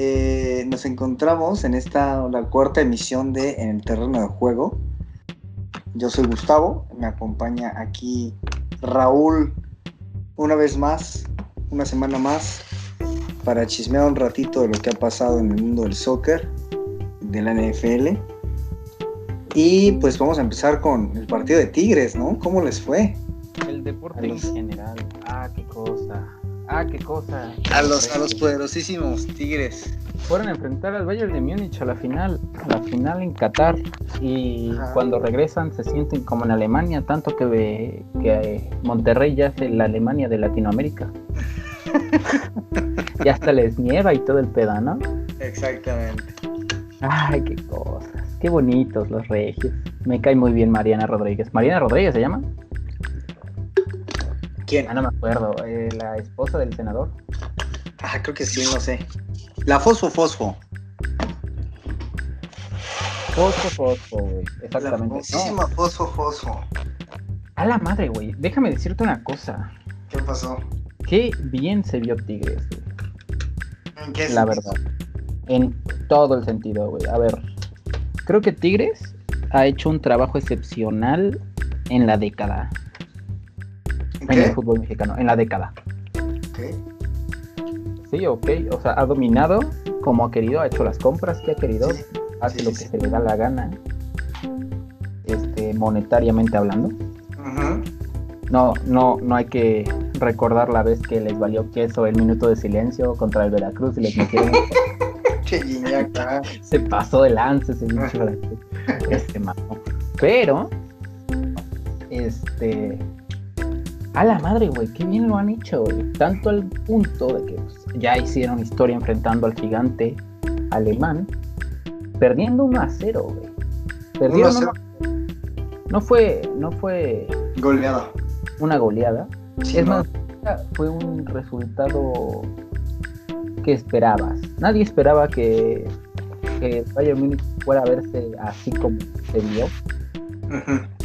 Eh, nos encontramos en esta, la cuarta emisión de En el terreno de juego. Yo soy Gustavo, me acompaña aquí Raúl una vez más, una semana más, para chismear un ratito de lo que ha pasado en el mundo del soccer, de la NFL. Y pues vamos a empezar con el partido de Tigres, ¿no? ¿Cómo les fue? El deporte en Ah, qué cosa. A los, a los poderosísimos Tigres. Fueron a enfrentar al Bayern de Múnich a la final, a la final en Qatar. Y cuando regresan se sienten como en Alemania, tanto que, que Monterrey ya es la Alemania de Latinoamérica. y hasta les nieva y todo el pedo, ¿no? Exactamente. Ay, qué cosas. Qué bonitos los regios. Me cae muy bien Mariana Rodríguez. ¿Mariana Rodríguez se llama? ¿Quién? Ah, no me acuerdo. Eh, la esposa del senador. Ah, creo que sí, no sé. La Fosfo Fosfo. Fosfo Fosfo, güey. Exactamente. La famosísima Fosfo Fosfo. A la madre, güey. Déjame decirte una cosa. ¿Qué pasó? Qué bien se vio Tigres, güey. ¿En qué La sentido? verdad. En todo el sentido, güey. A ver. Creo que Tigres ha hecho un trabajo excepcional en la década. ¿En En el qué? fútbol mexicano. En la década. Ok. Sí, ok. O sea, ha dominado como ha querido, ha hecho las compras que ha querido, Sí, hace sí, lo que sí. se le da la gana, este, monetariamente hablando. No, no, no hay que recordar la vez que les valió queso el minuto de silencio contra el Veracruz y les metieron. Se pasó de lance ese bicho este mamó. Pero, este. A la madre, güey, qué bien lo han hecho, güey. Tanto al punto de que pues, ya hicieron historia enfrentando al gigante alemán, perdiendo 1 a 0, güey. Perdieron 1 a 1 No fue, no fue Goleada. una goleada. Sí, es ¿no? más, fue un resultado que esperabas. Nadie esperaba que, que Bayern Múnich fuera a verse así como se vio. Ujú.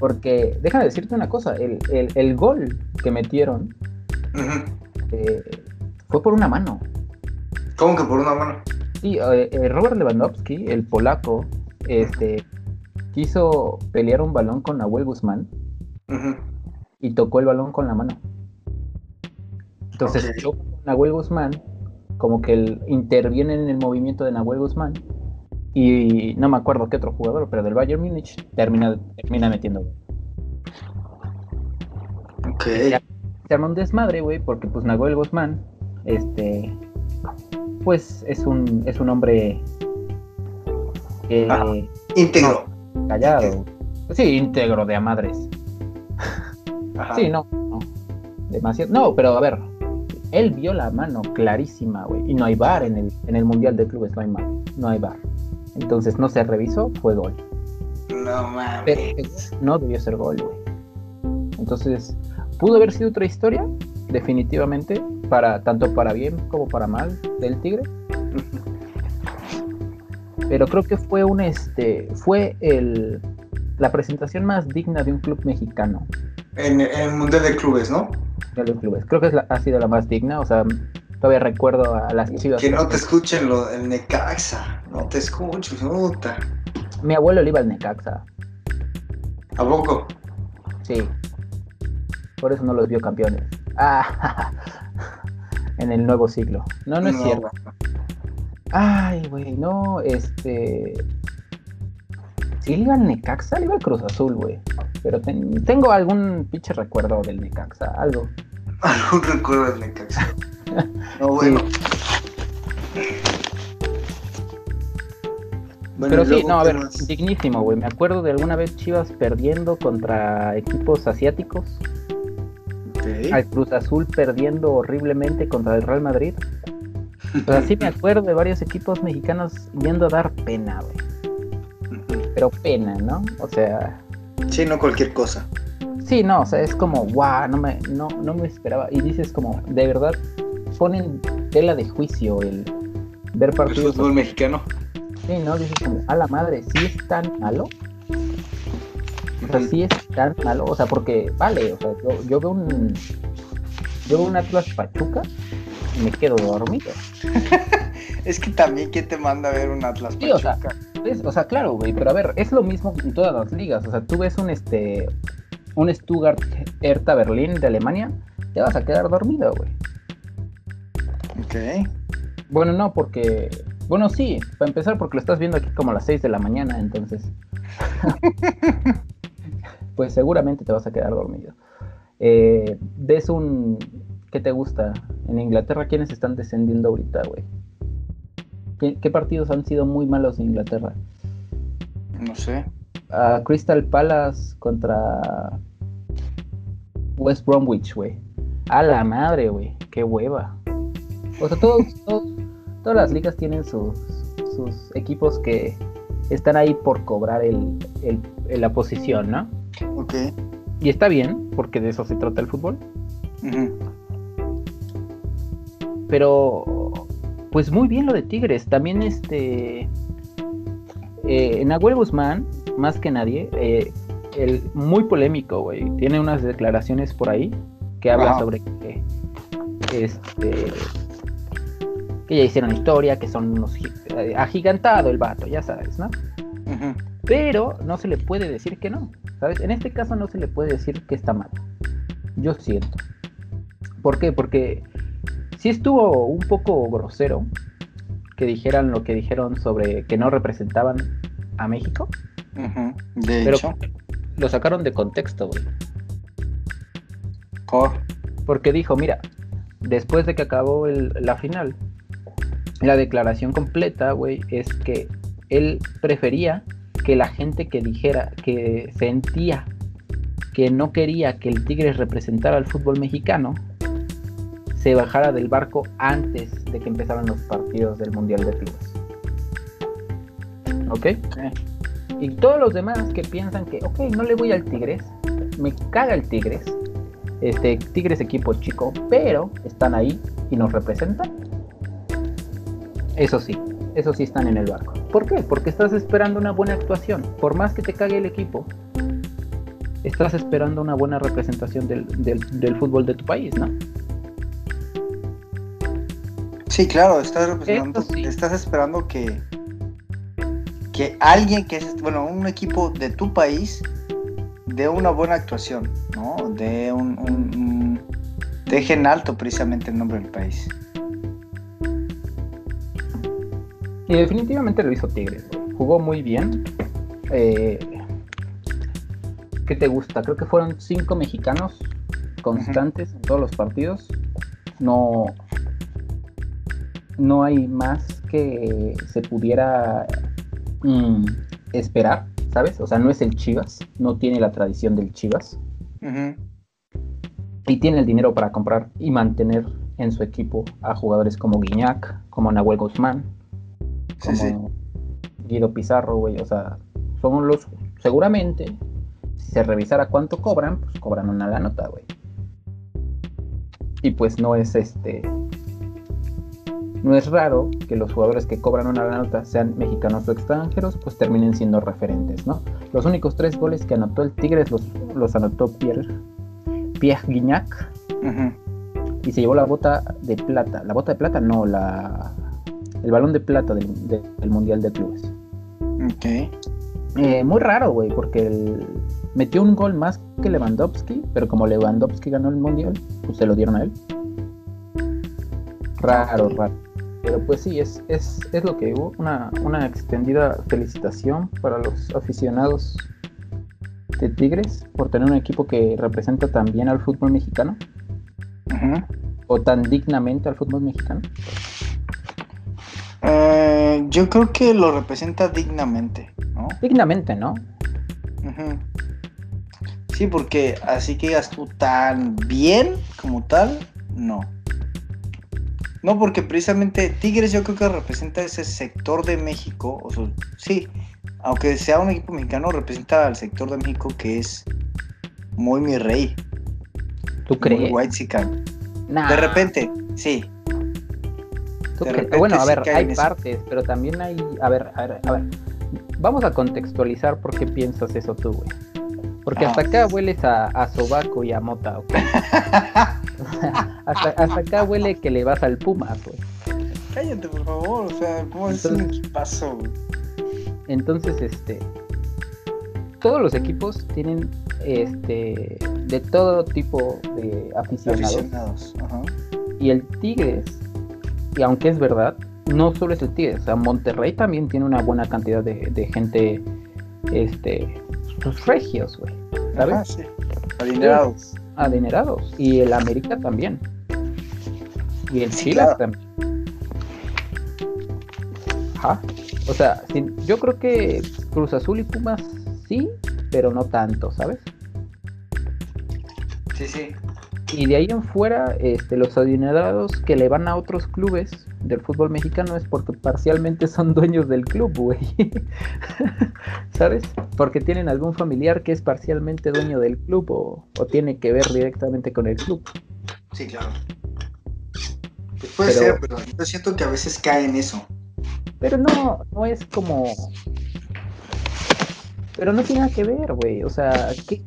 Porque, déjame decirte una cosa, el, el- el gol que metieron eh, fue por una mano. ¿Cómo que por una mano? Sí, eh, eh, Robert Lewandowski, el polaco, este, quiso pelear un balón con Nahuel Guzmán y tocó el balón con la mano. Entonces, Ok. choca con Nahuel Guzmán, como que interviene en el movimiento de Nahuel Guzmán, y no me acuerdo qué otro jugador, pero del Bayern Múnich termina, termina metiendo. Ok. Se arma un desmadre, güey, porque pues Nahuel Guzmán, este, pues es un, es un hombre eh, Ah. Íntegro. callado. Sí, íntegro de a madres. Ajá. Sí, no, no. Demasiado. No, pero a ver, él vio la mano clarísima, güey. Y no hay bar en el, en el Mundial de Clubes, no hay mar, no hay bar. Entonces no se revisó, fue gol. No Pero mames. no debió ser gol, güey. Entonces, pudo haber sido otra historia, definitivamente, para, tanto para bien como para mal del Tigre. Pero creo que fue un este. fue el la presentación más digna de un club mexicano. En, en el Mundial de Clubes, ¿no? de los clubes. Creo que es la- ha sido la más digna. O sea, todavía recuerdo a las chivas. Que no te escuchen lo, el Necaxa. No te escucho, puta. Mi abuelo le iba al Necaxa. ¿A poco? Sí. Por eso no los vio campeones. Ah, en el nuevo siglo. No, no es cierto. Ay, güey, no, este. Sí, le iba al Necaxa, le iba al Cruz Azul, güey. Pero ten- tengo algún pinche recuerdo del Necaxa, algo. Algún recuerdo del Necaxa. No, bueno. Bueno, Pero sí, no, a ¿qué ver, más? dignísimo, güey. Me acuerdo de alguna vez Chivas perdiendo contra equipos asiáticos. Ok. Al Cruz Azul perdiendo horriblemente contra el Real Madrid. Pero así me acuerdo de varios equipos mexicanos yendo a dar pena, güey. Pero pena, ¿no? O sea, Sí, no cualquier cosa. sí, no, o sea, es como, guau, no me, no, no me esperaba. Y dices como, de verdad, ponen tela de juicio el ver El partidos. fútbol mexicano. Sí, ¿no? Dices como, a la madre, ¿sí es tan malo? O sea, sí es tan malo, o sea, porque, vale, o sea, yo, yo veo un. Yo veo un Atlas Pachuca y me quedo dormido. es que también, ¿quién te manda a ver un Atlas sí, o sea, o sea, claro, güey, pero a ver, es lo mismo en todas las ligas. O sea, tú ves un este un Stuttgart Hertha Berlín de Alemania, te vas a quedar dormido, güey. Ok. Bueno, no, porque. Bueno, sí, para empezar, porque lo estás viendo aquí como a las 6 de la mañana, entonces. pues seguramente te vas a quedar dormido. Eh, ves un. ¿Qué te gusta? En Inglaterra, ¿quiénes están descendiendo ahorita, güey? ¿Qué, partidos han sido muy malos en Inglaterra? No sé. Crystal Palace contra West Bromwich, güey. A la madre, güey. Qué hueva. O sea, todos, todas las ligas tienen sus, sus equipos que están ahí por cobrar el, la posición, ¿no? Ok. Y está bien, porque de eso se trata el fútbol. Pero, pues muy bien lo de Tigres. También este... Eh, Nahuel Guzmán, más que nadie, eh, el, muy polémico, güey. Tiene unas declaraciones por ahí que habla sobre que, este, que ya hicieron historia, que son unos eh, agigantado el vato, ya sabes, ¿no? Pero no se le puede decir que no, ¿sabes? En este caso no se le puede decir que está mal. Yo siento. ¿Por qué? Porque sí estuvo un poco grosero que dijeran lo que dijeron sobre que no representaban a México. De hecho. lo sacaron de contexto, güey. ¿Por? Porque dijo, mira, después de que acabó la final, la declaración completa, güey, es que él prefería que la gente que dijera que sentía que no quería que el Tigres representara al fútbol mexicano, se bajara del barco antes de que empezaran los partidos del Mundial de Clubes. ¿Ok? Y todos los demás que piensan que, ok, no le voy al Tigres, me caga el Tigres, este Tigres equipo chico, pero están ahí y nos representan. Eso sí, eso sí están en el barco. ¿Por qué? Porque estás esperando una buena actuación. Por más que te cague el equipo, estás esperando una buena representación del, del, fútbol de tu país, ¿no? Sí, claro, estás estás esperando que, que alguien que es, bueno, un equipo de tu país dé una buena actuación, ¿no? De un, un deje en alto precisamente el nombre del país. Y definitivamente lo hizo Tigres, Jugó muy bien. Eh, ¿Qué te gusta? Creo que fueron cinco mexicanos constantes en todos los partidos. No, no hay más que se pudiera mm, esperar, ¿sabes? O sea, no es el Chivas, no tiene la tradición del Chivas. Y tiene el dinero para comprar y mantener en su equipo a jugadores como Guiñac, como Nahuel Guzmán, como Guido Pizarro, güey, o sea, son los, seguramente, si se revisara cuánto cobran, pues cobran una la nota, güey. Y pues no es este, no es raro que los jugadores que cobran una la nota, sean mexicanos o extranjeros, pues terminen siendo referentes, ¿no? Los únicos tres goles que anotó el Tigres los, los anotó Pierre, Pierre Guignac. Y se llevó la bota de plata. La bota de plata, no, la el balón de plata del, Mundial de Clubes. Ok. Eh, muy raro, güey, porque metió un gol más que Lewandowski, pero como Lewandowski ganó el Mundial, pues se lo dieron a él. Raro, raro. Pero pues sí, es, es, es lo que hubo. Una, una extendida felicitación para los aficionados de Tigres por tener un equipo que representa tan bien al fútbol mexicano. O tan dignamente al fútbol mexicano. Eh, yo creo que lo representa dignamente, ¿no? Dignamente, ¿no? Sí, porque así que digas tú tan bien como tal, no. No, porque precisamente Tigres yo creo que representa ese sector de México, o sea, sí, aunque sea un equipo mexicano, representa al sector de México que es muy mi rey. ¿Tú crees? White De repente, sí, bueno, a ver, hay partes, pero también hay. A ver, a ver, a ver. Vamos a contextualizar por qué piensas eso tú, güey. Porque hasta acá hueles a, a sobaco y a mota, ¿ok? hasta, hasta acá huele que le vas al Puma, güey. cállate, por favor. O sea, ¿cómo es un equipazo, güey? Entonces, este. Todos los equipos tienen este de todo tipo de aficionados. Aficionados, ajá. Y el Tigres, y aunque es verdad, no solo es el Tigres, o sea, Monterrey también tiene una buena cantidad de, de gente, este, sus regios, güey, ¿sabes? Ajá, sí. Adinerados. Adinerados. Y el América también. Y el claro. también. Ajá. O sea, sin- yo creo que Cruz Azul y Pumas sí, pero no tanto, ¿sabes? Sí, sí. Y de ahí en fuera, este, los adinerados que le van a otros clubes del fútbol mexicano es porque parcialmente son dueños del club, güey. ¿Sabes? Porque tienen algún familiar que es parcialmente dueño del club o, o tiene que ver directamente con el club. Sí, claro. Puede Pero- ser, pero yo siento que a veces cae en eso. Pero no, no es como... Pero no tiene nada que ver, güey. O sea, ¿qué,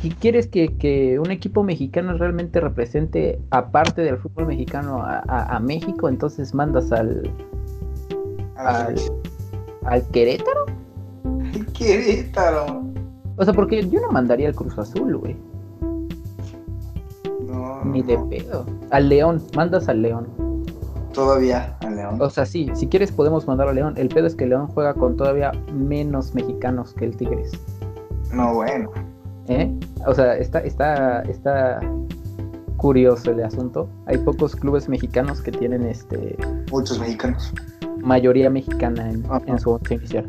qué quieres que, que un equipo mexicano realmente represente, aparte del fútbol mexicano, a, a- a México? Entonces mandas al, Al- al Querétaro. Querétaro. O sea, porque yo no mandaría al Cruz Azul, güey. No, Ni de no. pedo. Al León, mandas al León. Todavía al León. O sea, sí, si quieres podemos mandar al León. El pedo es que el León juega con todavía menos mexicanos que el Tigres. No, bueno. ¿Eh? O sea, está, está, está curioso el asunto. Hay pocos clubes mexicanos que tienen este Muchos mexicanos. mayoría mexicana en, en su once inicial.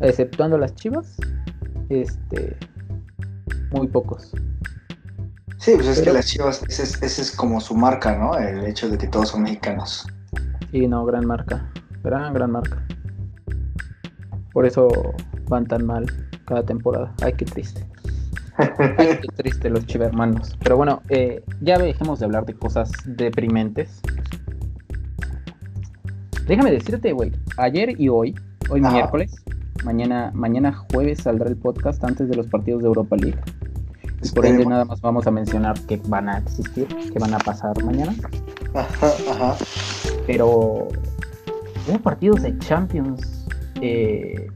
Exceptuando las Chivas, este muy pocos. Sí, pues es Pero- que las chivas, ese es, ese es como su marca, ¿no? El hecho de que todos son mexicanos. Sí, no, gran marca. Gran, gran marca. Por eso van tan mal cada temporada. Ay, qué triste. Ay, qué triste los chivermanos. Pero bueno, eh, ya dejemos de hablar de cosas deprimentes. Déjame decirte, güey. Ayer y hoy, hoy miércoles, mañana, mañana jueves saldrá el podcast antes de los partidos de Europa League. Y por ende nada más vamos a mencionar que van a existir, que van a pasar mañana. Ajá, ajá. Pero hubo partidos de Champions. eh,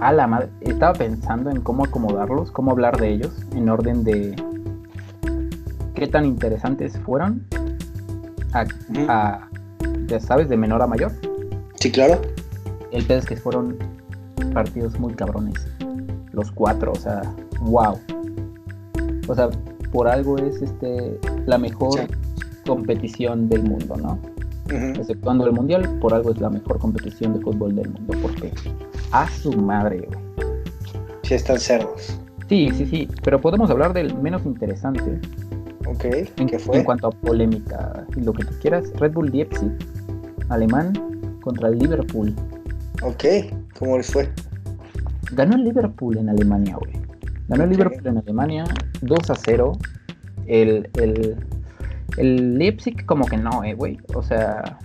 a la madre. Estaba pensando en cómo acomodarlos, cómo hablar de ellos, en orden de qué tan interesantes fueron. A, ya sabes, de menor a mayor. Sí, claro. El pedo es que fueron partidos muy cabrones. Los cuatro, o sea, wow. O sea, por algo es este la mejor Sí. competición del mundo, ¿no? Exceptuando el mundial, por algo es la mejor competición de fútbol del mundo, porque a su madre, güey. Sí, están cerdos. Sí, sí, sí, pero podemos hablar del menos interesante Ok, en, ¿qué fue? en cuanto a polémica y lo que tú quieras. Red Bull Leipzig, alemán, contra el Liverpool. Ok, ¿cómo les fue? Ganó el Liverpool en Alemania, güey. Ganó el. Liverpool en Alemania 2 a 0. El, el, el Leipzig como que no, eh, güey. O sea,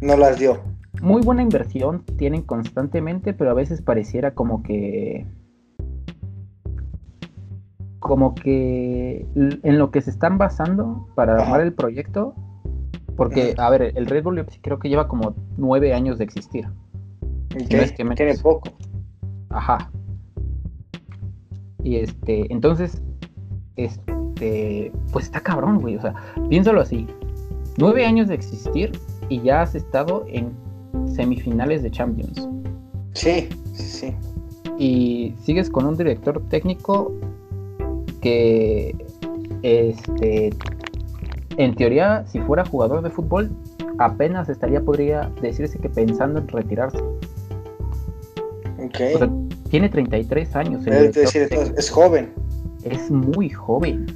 No las dio. Muy buena inversión tienen constantemente, pero a veces pareciera como que como que en lo que se están basando para armar el proyecto, porque a ver, el Red Bull creo que lleva como nueve años de existir. Ok, no es que menos. Tiene poco. Ajá. Y este, entonces, este, pues está cabrón, güey. O sea, piénsalo así. Nueve años de existir y ya has estado en semifinales de Champions. Sí, sí, sí. Y sigues con un director técnico que, este, en teoría, si fuera jugador de fútbol, apenas estaría, podría decirse que pensando en retirarse. Ok. O sea, tiene 33 años. el Es decir, joven. es muy joven.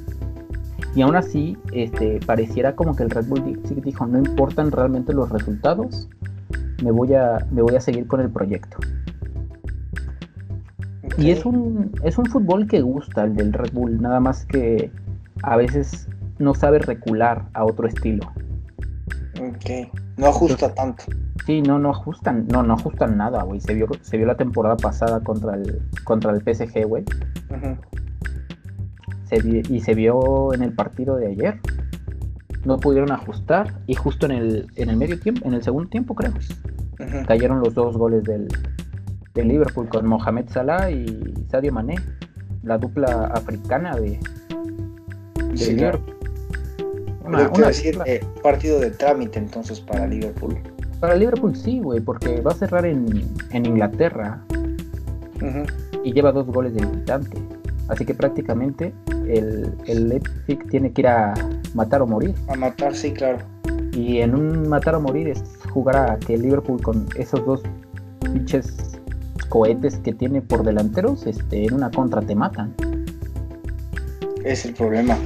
Y aún así, este, pareciera como que el Red Bull dijo, no importan realmente los resultados, me voy a, me voy a seguir con el proyecto. Y es un, es un fútbol que gusta, el del Red Bull, nada más que a veces no sabe recular a otro estilo. Ok. No ajusta tanto. Sí, no, no ajustan, no, no ajustan nada, güey. Se vio, se vio la temporada pasada contra el, contra el PSG, güey. Se y se vio en el partido de ayer. No pudieron ajustar y justo en el, en el medio tiempo, en el segundo tiempo creo, cayeron los dos goles del, Liverpool con Mohamed Salah y Sadio Mané, la dupla africana de, Liverpool. Una, decir, eh, partido de trámite entonces para Liverpool. Para Liverpool sí, güey, porque va a cerrar en, Inglaterra y lleva dos goles de visitante. Así que prácticamente el, el Leipzig tiene que ir a matar o morir. A matar, sí, claro. Y en un matar o morir es jugar a que Liverpool con esos dos pinches cohetes que tiene por delanteros, este, en una contra te matan. Es el problema.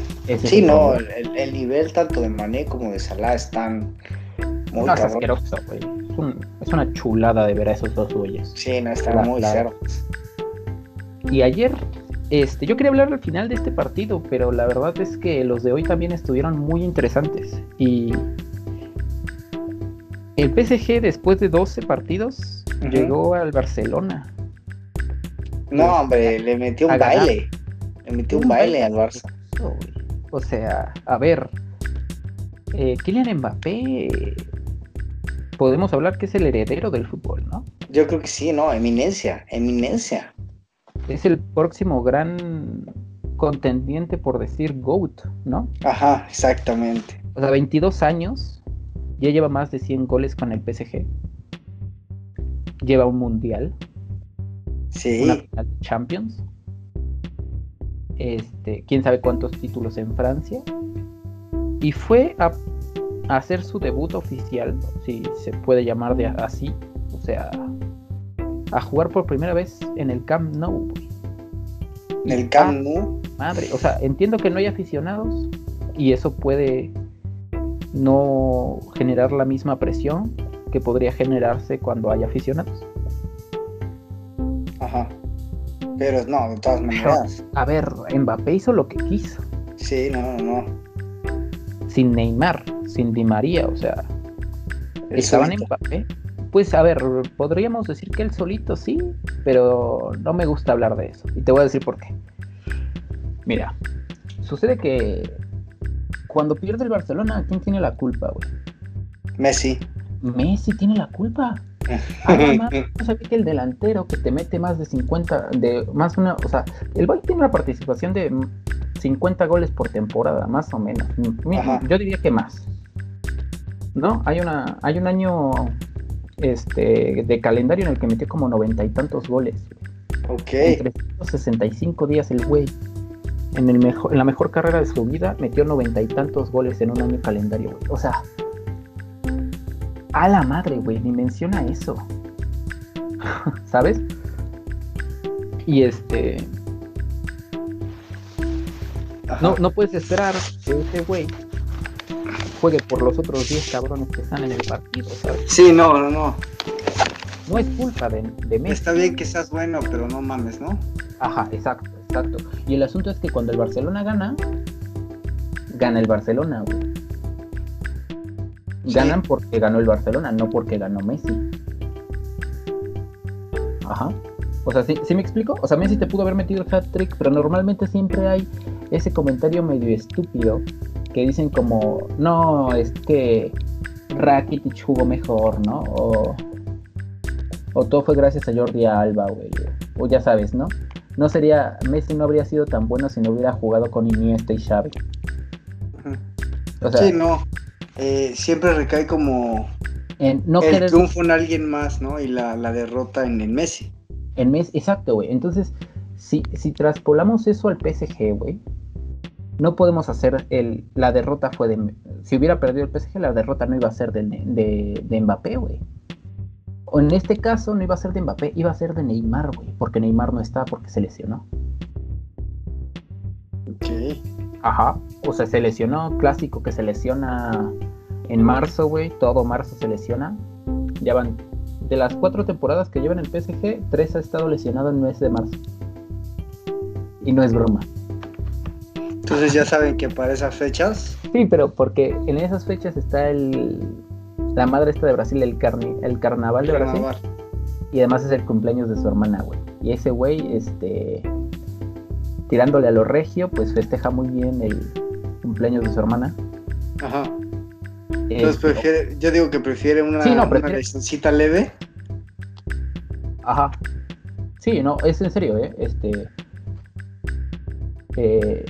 sí, no, El, nivel tanto de Mané como de Salah están muy no, es asqueroso, güey. Es, una chulada de ver a esos dos güeyes. Sí, no, están muy cerdos. Y ayer este, yo quería hablar al final de este partido, pero la verdad es que los de hoy también estuvieron muy interesantes. Y el PSG después de 12 partidos llegó al Barcelona. No, hombre, le metió un baile. Le metió un, baile, al Barça. O sea, a ver, eh, Kylian Mbappé, podemos hablar que es el heredero del fútbol, ¿no? Yo creo que sí, no, eminencia, eminencia es el próximo gran contendiente por decir GOAT, ¿no? Ajá, exactamente. O sea, 22 años, ya lleva más de 100 goles con el PSG. Lleva un mundial. Sí. Una final de Champions. Este, quién sabe cuántos títulos en Francia. Y fue a, hacer su debut oficial, si se puede llamar de así. O sea, a jugar por primera vez en el Camp Nou. En el Camp Nou. Madre, o sea, entiendo que no hay aficionados y eso puede no generar la misma presión que podría generarse cuando hay aficionados. Ajá. Pero no, de todas maneras. a ver, Mbappé hizo lo que quiso. Sí, no, no. Sin Neymar, sin Di María, o sea. estaban en Mbappé pues a ver, podríamos decir que él solito sí, pero no me gusta hablar de eso. Y te voy a decir por qué. Mira, sucede que cuando pierde el Barcelona, ¿quién tiene la culpa, güey? Messi. Messi tiene la culpa. Además, no sabía que el delantero que te mete más de 50, de más una, o sea, el Bayern tiene una participación de 50 goles por temporada, más o menos. Yo diría que más. ¿No? Hay una, hay un año este, de calendario en el que metió como noventa y tantos goles. Ok. En 365 días el güey. En, el mejor, en la mejor carrera de su vida metió noventa y tantos goles en un año calendario, güey. O sea, a la madre, güey, ni menciona eso. ¿Sabes? Y este. No, no puedes esperar que ese güey juegue por los otros 10 cabrones que están en el partido, ¿sabes? Sí, no, no, no. No es culpa de, de Messi. Está bien que seas bueno, pero no mames, ¿no? Ajá, exacto, exacto. Y el asunto es que cuando el Barcelona gana, gana el Barcelona, güey. Ganan porque ganó el Barcelona, no porque ganó Messi. Ajá. O sea, ¿sí, ¿sí, me explico? O sea, Messi te pudo haber metido el hat-trick, pero normalmente siempre hay ese comentario medio estúpido que dicen como, no, es que Rakitic jugó mejor, ¿no? O, o todo fue gracias a Jordi Alba, güey. O ya sabes, ¿no? No sería, Messi no habría sido tan bueno si no hubiera jugado con Iniesta y Xavi. O sea, sí, no. Eh, siempre recae como en no el triunfo en alguien más, ¿no? Y la, derrota en el Messi. En Messi, exacto, güey. Entonces, si, si traspolamos eso al PSG, güey, no podemos hacer el. La derrota fue de. Si hubiera perdido el PSG, la derrota no iba a ser de, de, Mbappé, güey. O en este caso no iba a ser de Mbappé, iba a ser de Neymar, güey. Porque Neymar no está porque se lesionó. Ok. Ajá. O sea, se lesionó. Clásico que se lesiona en marzo, güey. Todo marzo se lesiona. Ya van. De las cuatro temporadas que llevan el PSG, tres ha estado lesionado en el mes de marzo. Y no es broma. Entonces ya saben que para esas fechas. Sí, pero porque en esas fechas está el la madre esta de Brasil, el carni, el carnaval de Brasil. Y además es el cumpleaños de su hermana, güey. Y ese güey, este tirándole a lo regio, pues festeja muy bien el cumpleaños de su hermana. Ajá. Entonces este, prefiere, yo digo que prefiere una, sí, leve. Ajá. Sí, no, es en serio, ¿eh? Este. Eh,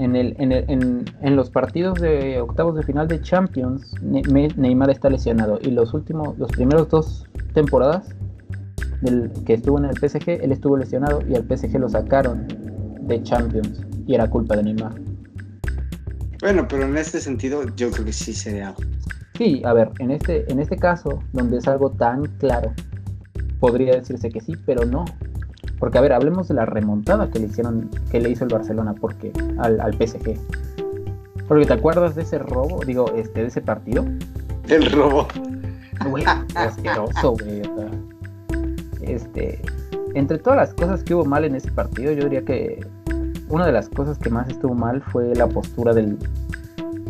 en, el, en, el, en, los partidos de octavos de final de Champions, Neymar está lesionado. Y los últimos, los primeros dos temporadas del, que estuvo en el PSG, él estuvo lesionado y al PSG lo sacaron de Champions. Y era culpa de Neymar. Bueno, pero en este sentido yo creo que sí sería. Sí, a ver, en este, en este caso, donde es algo tan claro, podría decirse que sí, pero no. Porque, a ver, hablemos de la remontada que le hicieron, que le hizo el Barcelona porque, al, al PSG. Porque te acuerdas de ese robo, digo, este, de ese partido. El robo. Güey, asqueroso, güey. este, entre todas las cosas que hubo mal en ese partido, yo diría que una de las cosas que más estuvo mal fue la postura del,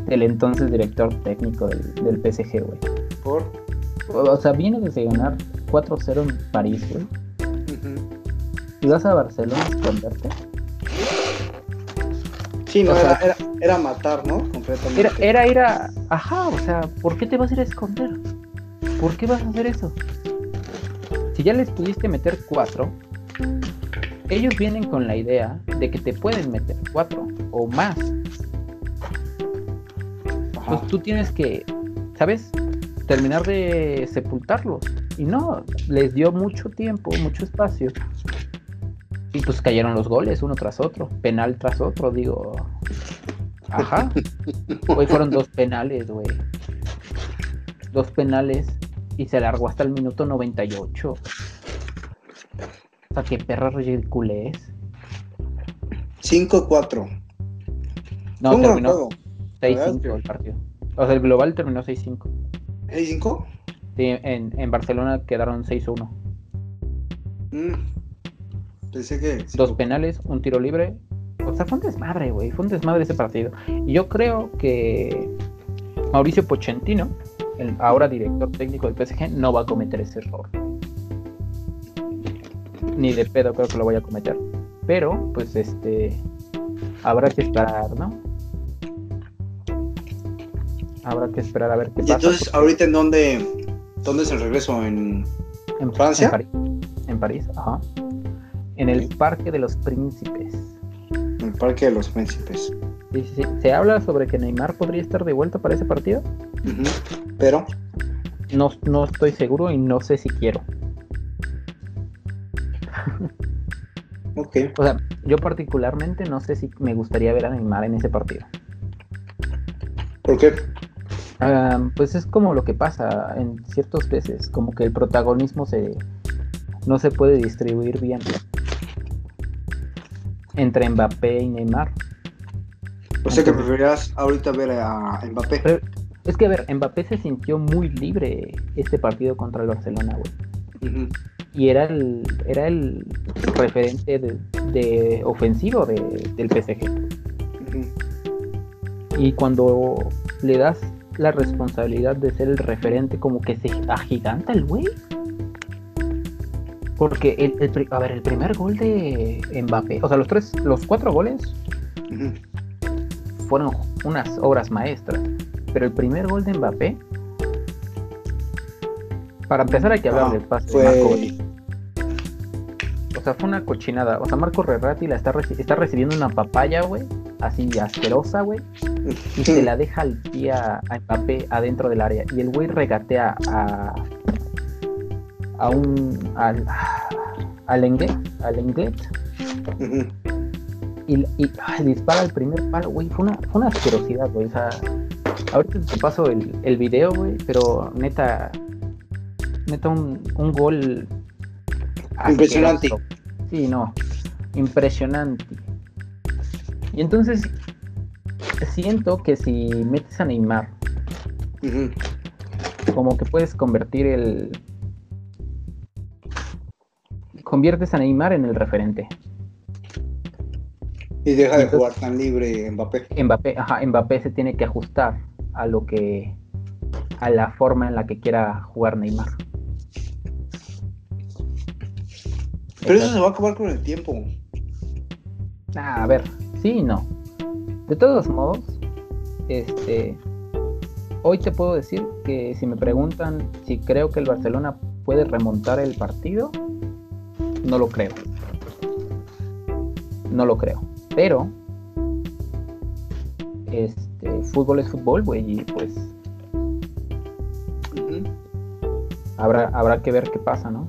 del entonces director técnico del, del PSG, güey. ¿Por? O sea, viene desde ganar 4-0 en París, güey ¿Y vas a Barcelona a esconderte? Sí, no, era, era, matar, ¿no? Completamente. Era, era ir a. Ajá, o sea, ¿por qué te vas a ir a esconder? ¿Por qué vas a hacer eso? Si ya les pudiste meter cuatro, ellos vienen con la idea de que te pueden meter cuatro o más. Pues tú tienes que, ¿sabes? Terminar de sepultarlos. Y no, les dio mucho tiempo, mucho espacio y pues cayeron los goles uno tras otro, penal tras otro, digo. Ajá. Hoy fueron dos penales, güey. Dos penales y se alargó hasta el minuto 98. O sea, qué perra ridícula es. 5-4. No, terminó 6-5 el partido. O sea, el global terminó 6-5. ¿6-5? Sí, en, en Barcelona quedaron 6-1. Mm. Pensé que. Dos penales, un tiro libre. O sea, fue un desmadre, güey. Fue un desmadre ese partido. Y yo creo que Mauricio Pochettino, el ahora director técnico del PSG, no va a cometer ese error. Ni de pedo creo que lo vaya a cometer. Pero, pues, este. Habrá que esperar, ¿no? Habrá que esperar a ver qué pasa. ¿Y entonces, ahorita en dónde, dónde es el regreso? ¿En, en Francia? En París. En París, ajá en el Parque de los Príncipes. El Parque de los Príncipes. Sí, sí, ¿Se habla sobre que Neymar podría estar de vuelta para ese partido? Pero. No, no estoy seguro y no sé si quiero. ok. O sea, yo particularmente no sé si me gustaría ver a Neymar en ese partido. ¿Por qué? Pues es como lo que pasa en ciertas veces, como que el protagonismo se no se puede distribuir bien entre Mbappé y Neymar. O sea que preferías ahorita ver a Mbappé. es que a ver, Mbappé se sintió muy libre este partido contra el Barcelona, güey. Y era el, era el referente de, ofensivo del PSG. Y cuando le das la responsabilidad de ser el referente, como que se agiganta el güey. Porque el, a ver, el primer gol de Mbappé, o sea, los tres, los cuatro goles fueron unas obras maestras. Pero el primer gol de Mbappé, para empezar hay que hablar del pase de Marco O sea, fue una cochinada. O sea, Marco Rerrati la está, está recibiendo una papaya, güey. Así asquerosa, güey. Y se la deja al pie a, a Mbappé adentro del área. Y el güey regatea a, a un al, al Englet, al Englet. Y, dispara el primer palo, güey. Fue una, fue una asquerosidad, güey. O sea, ahorita te paso el, el video, güey, pero neta, neta un, un gol impresionante. Sí, no, impresionante. Y entonces siento que si metes a Neymar, como que puedes convertir el, conviertes a Neymar en el referente. Y deja de jugar tan libre Mbappé. Mbappé, ajá, Mbappé se tiene que ajustar a lo que a la forma en la que quiera jugar Neymar. Pero eso se va a acabar con el tiempo. Ah, a ver, sí y no. De todos modos, este, hoy te puedo decir que si me preguntan si creo que el Barcelona puede remontar el partido, no lo creo. No lo creo. Pero, este, fútbol es fútbol, güey, y pues habrá, habrá que ver qué pasa, ¿no?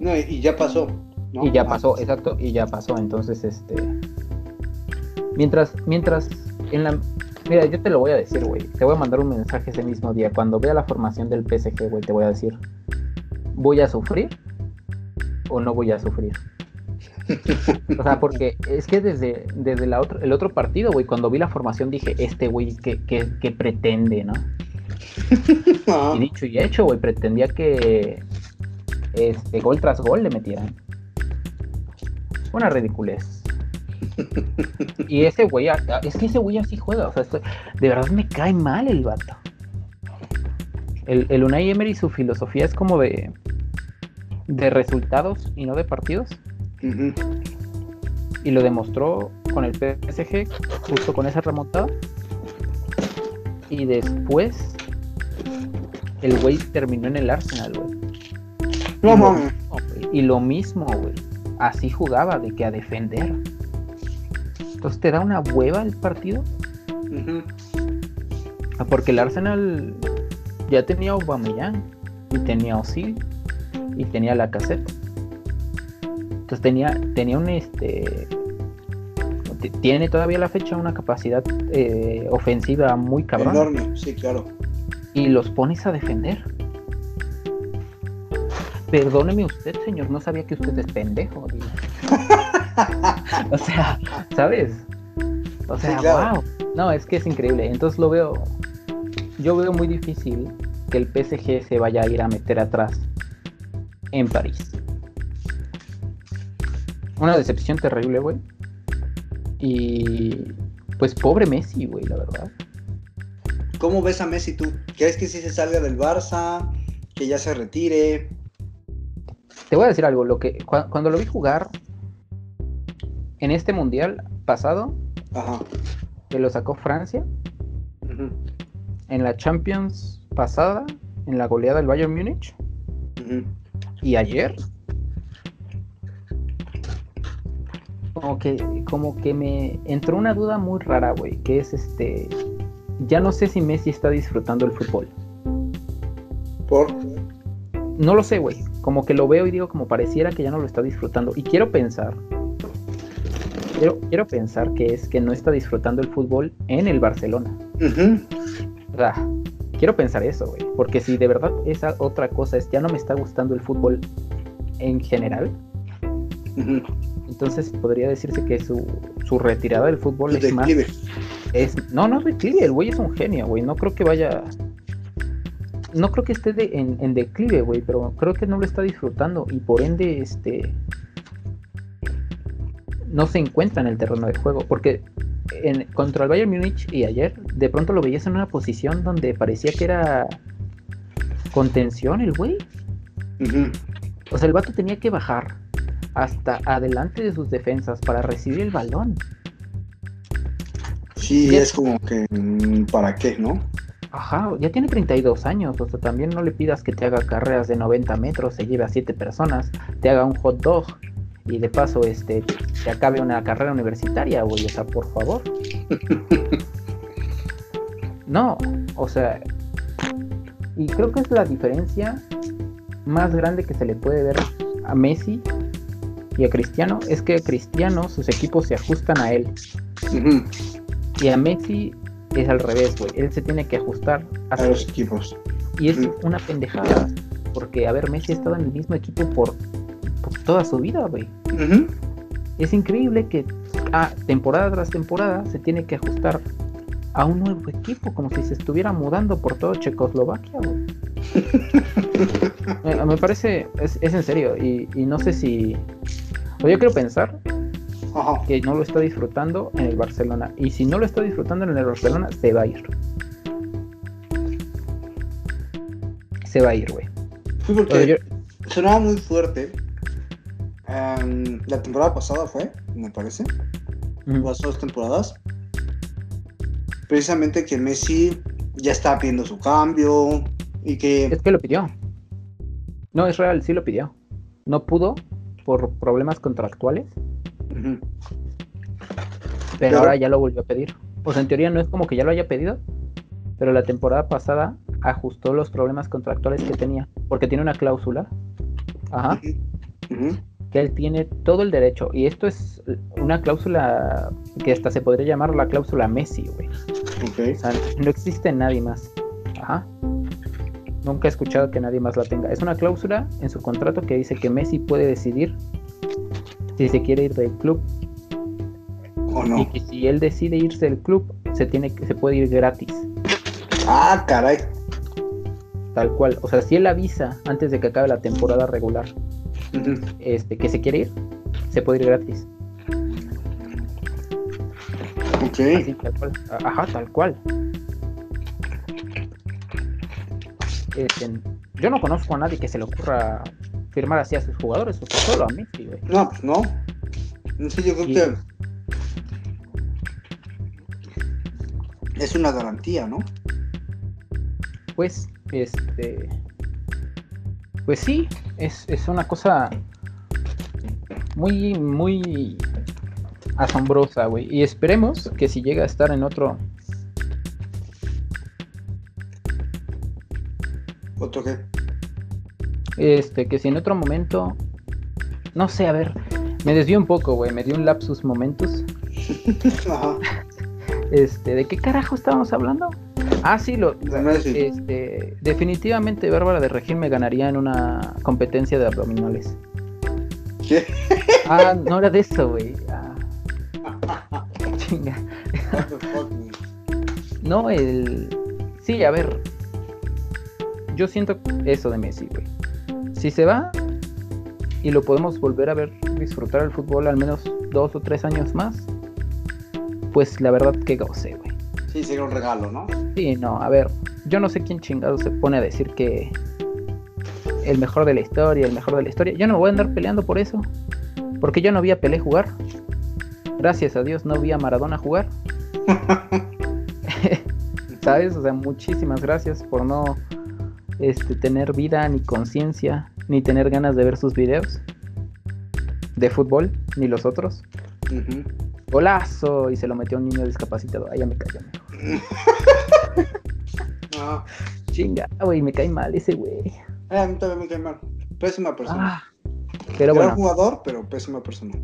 No, y ya pasó. Y ya pasó, exacto, y ya pasó. Entonces, este. Mientras, mientras en la. Mira, yo te lo voy a decir, güey. Te voy a mandar un mensaje ese mismo día. Cuando vea la formación del PSG, güey, te voy a decir. ¿Voy a sufrir? ¿O no voy a sufrir? o sea, porque es que desde, desde la otro, el otro partido, güey, cuando vi la formación dije, este güey, ¿qué, qué, pretende, no? y dicho y hecho, güey, pretendía que este, gol tras gol le metieran. Una ridiculez. y ese güey, es que ese güey así juega, o sea, de verdad me cae mal el vato. El, el Unai Emery, su filosofía es como de, de resultados y no de partidos. Y lo demostró con el PSG, justo con esa remontada. Y después, el güey terminó en el Arsenal, güey. y, lo mismo, güey. Así jugaba, de que a defender. Entonces te da una hueva el partido. Porque el Arsenal ya tenía Aubameyang y tenía Osil y tenía la caseta. Entonces tenía, tenía un este. Tiene todavía la fecha una capacidad eh, ofensiva muy cabrón. Enorme, sí, claro. Y los pones a defender. Perdóneme usted, señor, no sabía que usted es pendejo. o sea, ¿sabes? O sea, wow. No, es que es increíble. Entonces lo veo. Yo veo muy difícil que el PSG se vaya a ir a meter atrás en París. Una decepción terrible, güey. Y pues pobre Messi, güey, la verdad. ¿Cómo ves a Messi tú? ¿Crees que si se salga del Barça? ¿Que ya se retire? Te voy a decir algo, lo que cuando, lo vi jugar en este mundial pasado, que lo sacó Francia, en la Champions pasada, en la goleada del Bayern Múnich, y ayer, como que, como que me entró una duda muy rara, güey, que es este, ya no sé si Messi está disfrutando el fútbol. ¿Por? No lo sé, güey. Como que lo veo y digo, como pareciera que ya no lo está disfrutando. Y quiero pensar, quiero, quiero pensar que es que no está disfrutando el fútbol en el Barcelona. Quiero pensar eso, güey. Porque si de verdad esa otra cosa es, ya no me está gustando el fútbol en general, entonces podría decirse que su, su retirada del fútbol es más. Es, no, no es declive, el güey es un genio, güey. No creo que vaya. No creo que esté en, en, declive, güey, pero creo que no lo está disfrutando y por ende, este. No se encuentra en el terreno de juego, porque en, contra el Bayern Múnich y ayer, de pronto lo veías en una posición donde parecía que era contención el güey. O sea, el vato tenía que bajar, hasta adelante de sus defensas para recibir el balón. Sí, es como que, mm, ¿para qué, no? Ajá, ya tiene 32 años, o sea, también no le pidas que te haga carreras de 90 metros, se lleve a 7 personas, te haga un hot dog y de paso este te acabe una carrera universitaria, güey, o sea, por favor. no, o sea, y creo que es la diferencia más grande que se le puede ver a Messi y a Cristiano es que a Cristiano sus equipos se ajustan a él. Y a Messi es al revés, güey. Él se tiene que ajustar a, los equipos. Y es una pendejada. Porque, a ver, Messi ha estado en el mismo equipo por, toda su vida, güey. Es increíble que a temporada tras temporada se tiene que ajustar a un nuevo equipo, como si se estuviera mudando por todo Checoslovaquia, güey. me, parece, es, en serio, y, y no sé si, pues yo quiero pensar que no lo está disfrutando en el Barcelona. Y si no lo está disfrutando en el Barcelona, se va a ir. Se va a ir, güey. Sí, porque sonaba muy fuerte. Em, la temporada pasada fue, me parece. Uh dos temporadas. precisamente que Messi ya está pidiendo su cambio y que... Es que lo pidió. No, es real, sí lo pidió. No pudo por problemas contractuales. pero, ahora ya lo volvió a pedir. Pues en teoría no es como que ya lo haya pedido, pero la temporada pasada ajustó los problemas contractuales que tenía, porque tiene una cláusula. Ajá que él tiene todo el derecho. Y esto es una cláusula que hasta se podría llamar la cláusula Messi, güey. O sea, no existe nadie más. Ajá. Nunca he escuchado que nadie más la tenga. Es una cláusula en su contrato que dice que Messi puede decidir si se quiere ir del club. O no. Y que si él decide irse del club, se, tiene, se puede ir gratis. Ah, caray. Tal cual. O sea, si él avisa antes de que acabe la temporada regular este, que se quiere ir, se puede ir gratis. Ok. tal cual. Ajá, tal cual. Este, yo no conozco a nadie que se le ocurra firmar así a sus jugadores, o solo a Messi, No, pues no. Sí, yo creo que es una garantía, ¿no? Pues, este, pues sí, es, una cosa muy, muy asombrosa, güey. Y esperemos que si llega a estar en otro... ¿Otro qué? Este, que si en otro momento... No sé, a ver, me desvió un poco, güey. Me dio un lapsus momentos. Este, ¿de qué carajo estábamos hablando? Ah, sí, lo, este, definitivamente Bárbara de Regil me ganaría en una competencia de abdominales. ¿Qué? Ah, no era de eso, güey. Ah. Chinga. no, el. Sí, a ver. Yo siento eso de Messi, güey. Si se va y lo podemos volver a ver disfrutar el fútbol al menos dos o tres años más, pues la verdad que goce, güey. Sí, sería un regalo, ¿no? Sí, no, a ver, yo no sé quién chingado se pone a decir que el mejor de la historia, el mejor de la historia. Yo no voy a andar peleando por eso. Porque yo no vi a Pelé jugar. Gracias a Dios no vi a Maradona jugar. ¿Sabes? O sea, muchísimas gracias por no este, tener vida ni conciencia, ni tener ganas de ver sus videos de fútbol, ni los otros. Golazo, y se lo metió a un niño discapacitado. Ahí ya me cayó no. Chinga, güey, me cae mal ese güey. Eh, a mí también me cae mal. Pésima persona. Ah, pero Gran jugador, pero pésima persona.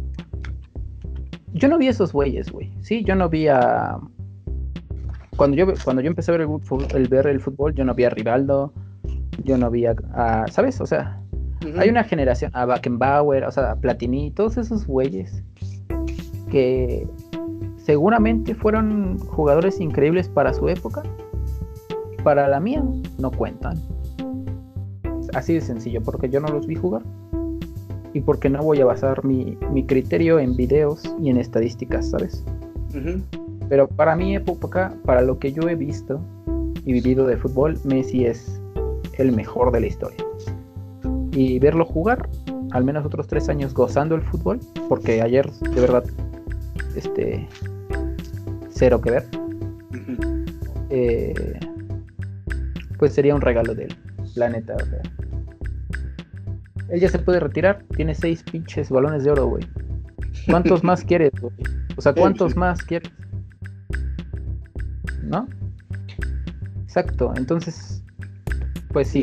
Yo no vi esos güeyes, güey. Sí, yo no vi a. Cuando yo, cuando yo empecé a ver el, ver el fútbol, yo no vi a Rivaldo. Yo no vi a. ¿Sabes? O sea, hay una generación. A Backenbauer, o sea, a Platini, todos esos güeyes. Que seguramente fueron jugadores increíbles para su época. Para la mía, no cuentan. Así de sencillo, porque yo no los vi jugar. Y porque no voy a basar mi, criterio en videos y en estadísticas, ¿sabes? Pero para mi época, para lo que yo he visto y vivido de fútbol, Messi es el mejor de la historia. Y verlo jugar, al menos otros tres años gozando el fútbol, porque ayer de verdad este cero que ver, eh, pues sería un regalo del planeta. Él ya se puede retirar, tiene seis pinches balones de oro, güey. ¿Cuántos más quieres, güey? O sea, ¿cuántos más quieres? ¿No? Exacto, entonces, pues sí.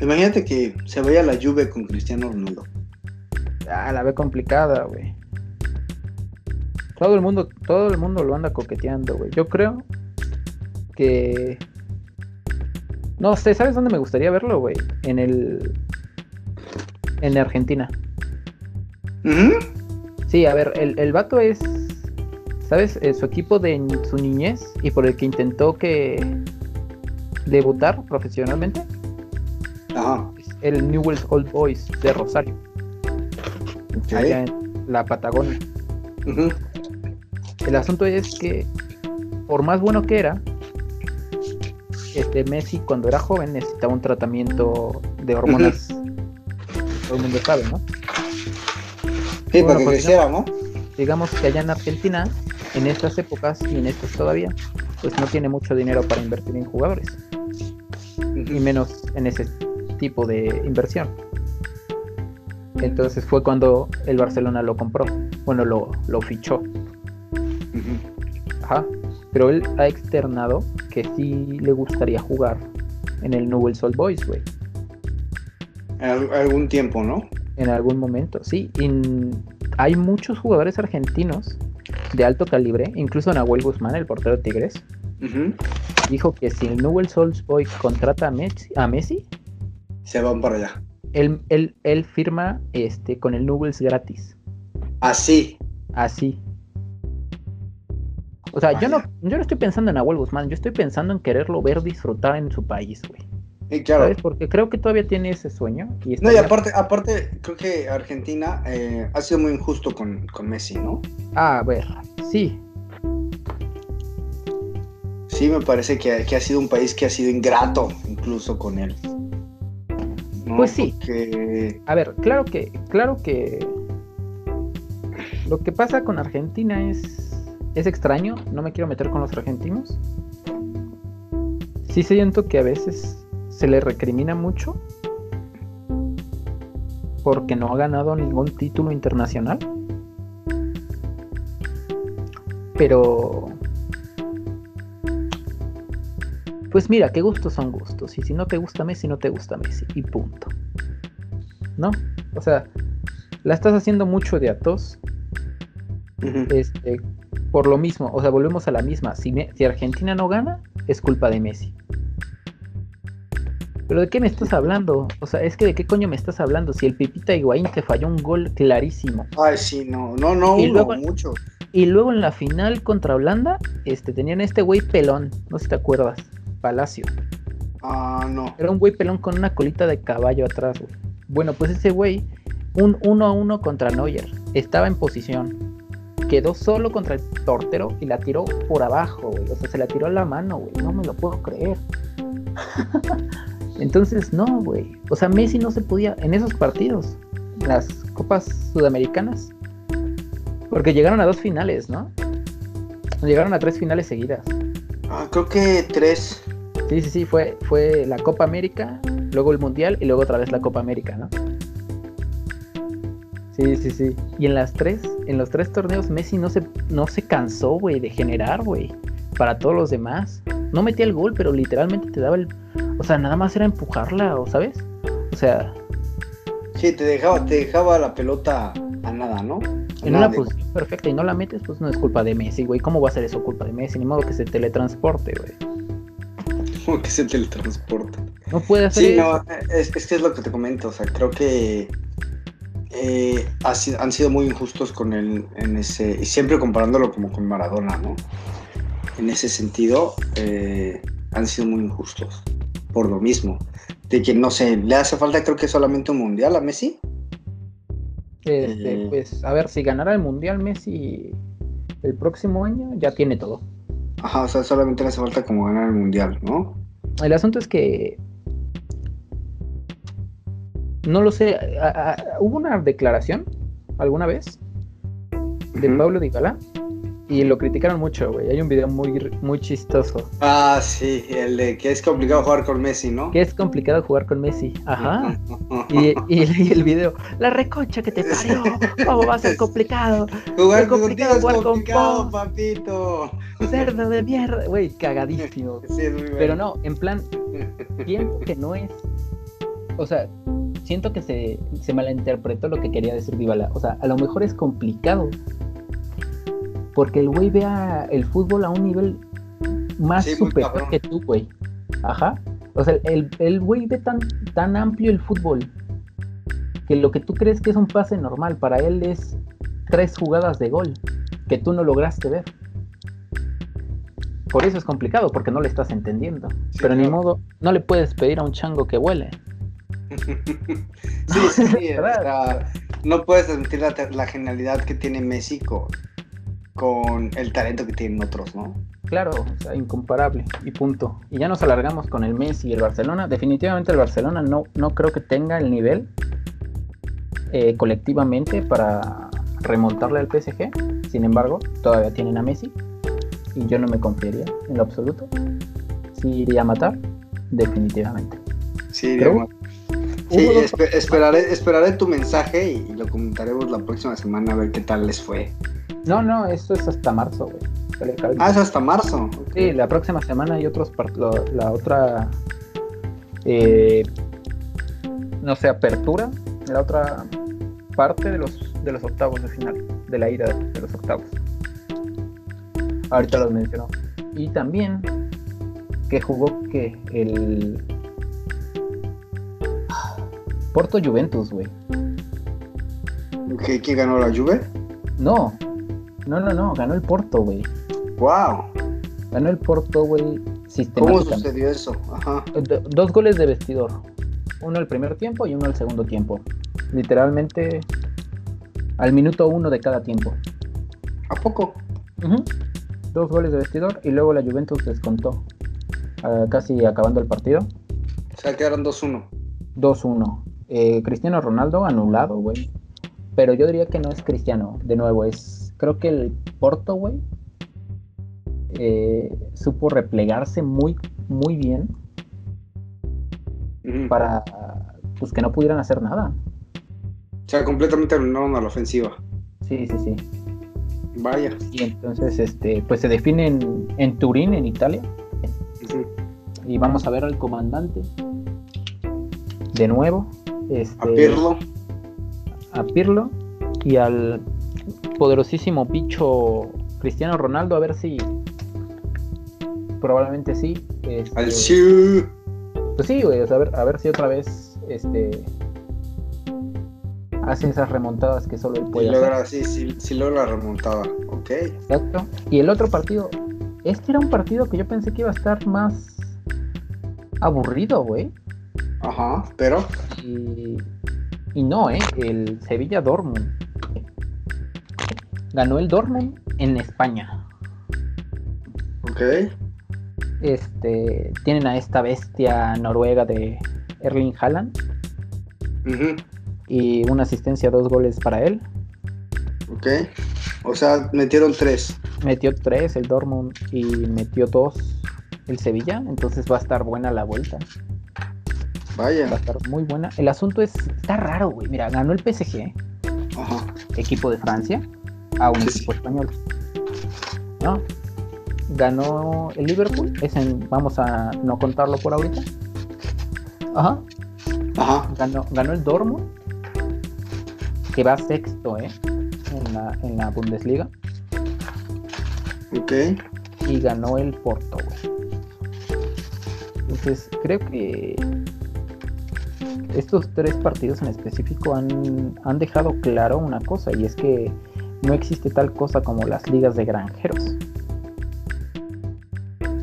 imagínate que se vaya la lluvia con Cristiano Ronaldo. Ah, la ve complicada, güey. Todo el mundo, todo el mundo lo anda coqueteando, güey. Yo creo que. No sé, ¿sabes dónde me gustaría verlo, güey? En el. En Argentina. Sí, a ver, el, el vato es. ¿Sabes? Eh, su equipo de su niñez y por el que intentó que. debutar profesionalmente. Ajá. Es el Newell's Old Boys de Rosario. Allá en la Patagonia. El asunto es que, por más bueno que era, este Messi cuando era joven necesitaba un tratamiento de hormonas. Todo el mundo sabe, ¿no? Sí, para que pues, ¿no? Digamos que allá en Argentina en estas épocas y en estas todavía, pues no tiene mucho dinero para invertir en jugadores. Y menos en ese tipo de inversión. Entonces fue cuando el Barcelona lo compró. Bueno, lo, lo fichó. Ajá. Pero él ha externado que sí le gustaría jugar en el Newell's Old Boys, güey. Algún tiempo, ¿no? En algún momento, sí. hay muchos jugadores argentinos de alto calibre, incluso Nahuel Guzmán, el portero de Tigres, dijo que si el Newell's Old Boys contrata a Messi, a Messi, se van para allá. Él, él, firma este, con el Newell's gratis. Así. Así. O sea, yo no, yo no estoy pensando en Nahuel Guzmán, yo estoy pensando en quererlo ver disfrutar en su país, güey. Sí, claro. ¿Sabes? Porque creo que todavía tiene ese sueño. Y no, y aparte, aparte, creo que Argentina eh, ha sido muy injusto con, Messi, ¿no? A ver, sí. Sí, me parece que, ha sido un país que ha sido ingrato incluso con él. Pues sí. A ver, claro que, claro que lo que pasa con Argentina es, es extraño. No me quiero meter con los argentinos. Sí siento que a veces se le recrimina mucho porque no ha ganado ningún título internacional. Pero... Pues mira, qué gustos son gustos. Y si no te gusta Messi, no te gusta Messi. Y punto. ¿No? O sea, la estás haciendo mucho de atos. Este, por lo mismo, o sea, volvemos a la misma. Si, si Argentina no gana, es culpa de Messi. Pero ¿de qué me estás hablando? O sea, es que ¿de qué coño me estás hablando? Si el Pipita Higuaín te falló un gol clarísimo. Ay, sí, no, no, no, y luego, mucho. Y luego en la final contra Holanda, este, tenían este güey pelón, no sé si te acuerdas, Palacio. Ah, no. Era un güey pelón con una colita de caballo atrás, güey. Bueno, pues ese güey, un uno a uno contra Neuer, estaba en posición. Quedó solo contra el portero y la tiró por abajo, güey. O sea, se la tiró a la mano, güey. No me lo puedo creer. Entonces, no, güey. O sea, Messi no se podía en esos partidos, las copas sudamericanas, porque llegaron a dos finales, ¿no? Llegaron a tres finales seguidas. Ah, creo que tres. Sí, sí, sí, fue, fue la Copa América, luego el Mundial y luego otra vez la Copa América, ¿no? Sí, sí, sí. Y en las tres, en los tres torneos Messi no se, no se cansó, güey, de generar, güey, para todos los demás. No metía el gol, pero literalmente te daba el, o sea, nada más era empujarla, ¿o sabes? O sea. Sí, te dejaba, te dejaba la pelota a nada, ¿no? en una posición perfecta y no la metes, pues no es culpa de Messi, güey. ¿Cómo va a ser eso culpa de Messi? Ni modo que se teletransporte, güey. ¿Cómo que se teletransporte? No puede hacer Sí, no, es, que es lo que te comento, o sea, creo que eh, han sido muy injustos con él en ese, y siempre comparándolo como con Maradona, ¿no? En ese sentido, eh, han sido muy injustos por lo mismo. De que no sé, le hace falta creo que solamente un mundial a Messi. Este, eh, pues a ver, si ganara el mundial Messi el próximo año, ya tiene todo. Ajá, o sea, solamente le hace falta como ganar el mundial, ¿no? El asunto es que. No lo sé. ¿Hubo una declaración alguna vez de Pablo Dybala y lo criticaron mucho, güey. Hay un video muy, muy chistoso. Ah, sí, el de que es complicado jugar con Messi, ¿no? Que es complicado jugar con Messi. Ajá. y, y, el video, la reconcha que te parió. ¿Cómo va a ser complicado? Jugar complicado, es jugar complicado, con papito. Cerdo de mierda. Güey, cagadísimo. Sí, es muy. Pero no, en plan, siento que no es. O sea, siento que se, se malinterpretó lo que quería decir Dybala. O sea, a lo mejor es complicado porque el güey vea el fútbol a un nivel más superior que tú, güey. Ajá. O sea, el, güey ve tan, tan amplio el fútbol que lo que tú crees que es un pase normal, para él es tres jugadas de gol que tú no lograste ver. Por eso es complicado, porque no le estás entendiendo. Pero ni modo, no le puedes pedir a un chango que huele. sí, sí, sí no puedes transmitir la, la, genialidad que tiene México con el talento que tienen otros, ¿no? Claro, o sea, incomparable y punto. Y ya nos alargamos con el Messi y el Barcelona. Definitivamente el Barcelona no, no creo que tenga el nivel eh, colectivamente para remontarle al PSG. Sin embargo, todavía tienen a Messi y yo no me confiaría en lo absoluto. Sí iría a matar, definitivamente. Sí, iría a matar. Sí, esperaré, esperaré tu mensaje y, lo comentaremos la próxima semana a ver qué tal les fue. No, no, esto es hasta marzo, güey. Ah, es hasta marzo. Sí, la próxima semana hay otros la otra eh, no sé, apertura, la otra parte de los de los octavos de final, de la ida de los octavos. Ahorita los mencionó. Y también que jugó que el Porto Juventus, güey. ¿Quién ganó la Juve? No, no, no, no, ganó el Porto, güey. Wow. Ganó el Porto, güey. ¿Cómo sucedió eso? Ajá. dos goles de vestidor. Uno al primer tiempo y uno al segundo tiempo. Literalmente al minuto uno de cada tiempo. ¿A poco? Dos goles de vestidor y luego la Juventus descontó. Ah, casi acabando el partido. O sea, quedaron 2-1. 2-1. Eh, Cristiano Ronaldo anulado, güey. Pero yo diría que no es Cristiano, de nuevo, es. Creo que el Porto, güey. Eh, supo replegarse muy, muy bien. Para pues que no pudieran hacer nada. O sea, completamente anularon a la ofensiva. Sí, sí, sí. Vaya. Y entonces, este, pues se define en, Turín, en Italia. Y vamos a ver al comandante. De nuevo. Este, a Pirlo. A Pirlo. Y al poderosísimo bicho Cristiano Ronaldo, a ver si. Probablemente sí. Este, al sí. Pues sí, güey, a ver, a ver si otra vez este hace esas remontadas que solo él puede logra, hacer. Sí, sí, logra la remontada, ok. Exacto. Y el otro partido, este era un partido que yo pensé que iba a estar más aburrido, güey. Ajá, pero. Y, y no, ¿eh? El Sevilla Dortmund. Ganó el Dortmund en España. Ok. Este, tienen a esta bestia noruega de Erling Haaland. Y una asistencia, dos goles para él. Ok. O sea, metieron tres. Metió tres el Dortmund y metió dos el Sevilla. Entonces va a estar buena la vuelta. Vaya. Va a estar muy buena. El asunto es, está raro, güey. Mira, ganó el PSG. Ajá. Equipo de Francia. A un equipo español. ¿No? Ganó el Liverpool. vamos a no contarlo por ahorita. Ajá. Ajá. Ganó, ganó el Dortmund que va sexto, ¿eh? En la, en la Bundesliga. Ok. Y ganó el Porto, Entonces, creo que estos tres partidos en específico han, han dejado claro una cosa, y es que no existe tal cosa como las ligas de granjeros.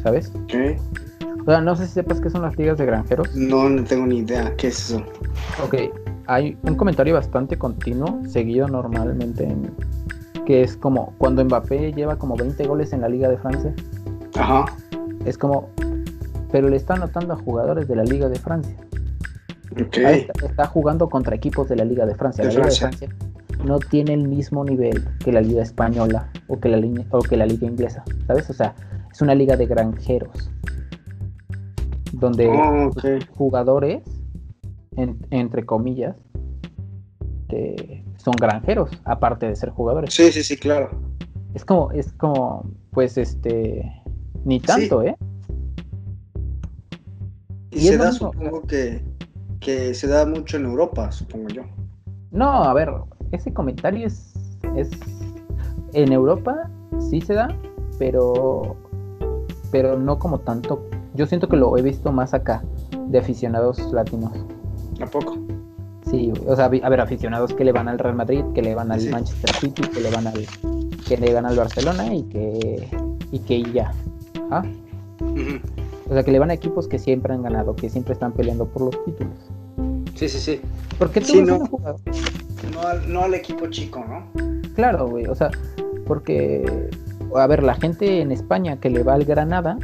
¿Sabes? ¿Qué? O sea, no sé si sepas qué son las ligas de granjeros. No, no tengo ni idea. ¿Qué es eso? Ok, hay un comentario bastante continuo, seguido normalmente, en, que es como cuando Mbappé lleva como 20 goles en la Liga de Francia. Ajá. Es como, pero le está anotando a jugadores de la Liga de Francia. Okay. Está, jugando contra equipos de la Liga de Francia. la Liga de Francia no tiene el mismo nivel que la Liga Española o que la, o que la Liga Inglesa, ¿sabes? O sea, es una liga de granjeros. Donde oh, jugadores entre comillas, son granjeros, aparte de ser jugadores. Sí, sí, sí, claro. Es como, es como, pues, este, ni tanto, ¿eh? Y, se da, supongo que, que se da mucho en Europa, supongo yo. No, a ver, ese comentario es, es, en Europa sí se da, pero, pero no como tanto. Yo siento que lo he visto más acá, de aficionados latinos. ¿A poco? Sí, o sea, a ver, aficionados que le van al Real Madrid, que le van al Manchester City, que le van al que le van al Barcelona y que y que ya. ¿Ah? O sea, que le van a equipos que siempre han ganado, que siempre están peleando por los títulos. Sí, sí, sí. Porque tú sí, no, no, al, equipo chico, ¿no? Claro, güey, o sea, porque a ver, la gente en España que le va al Granada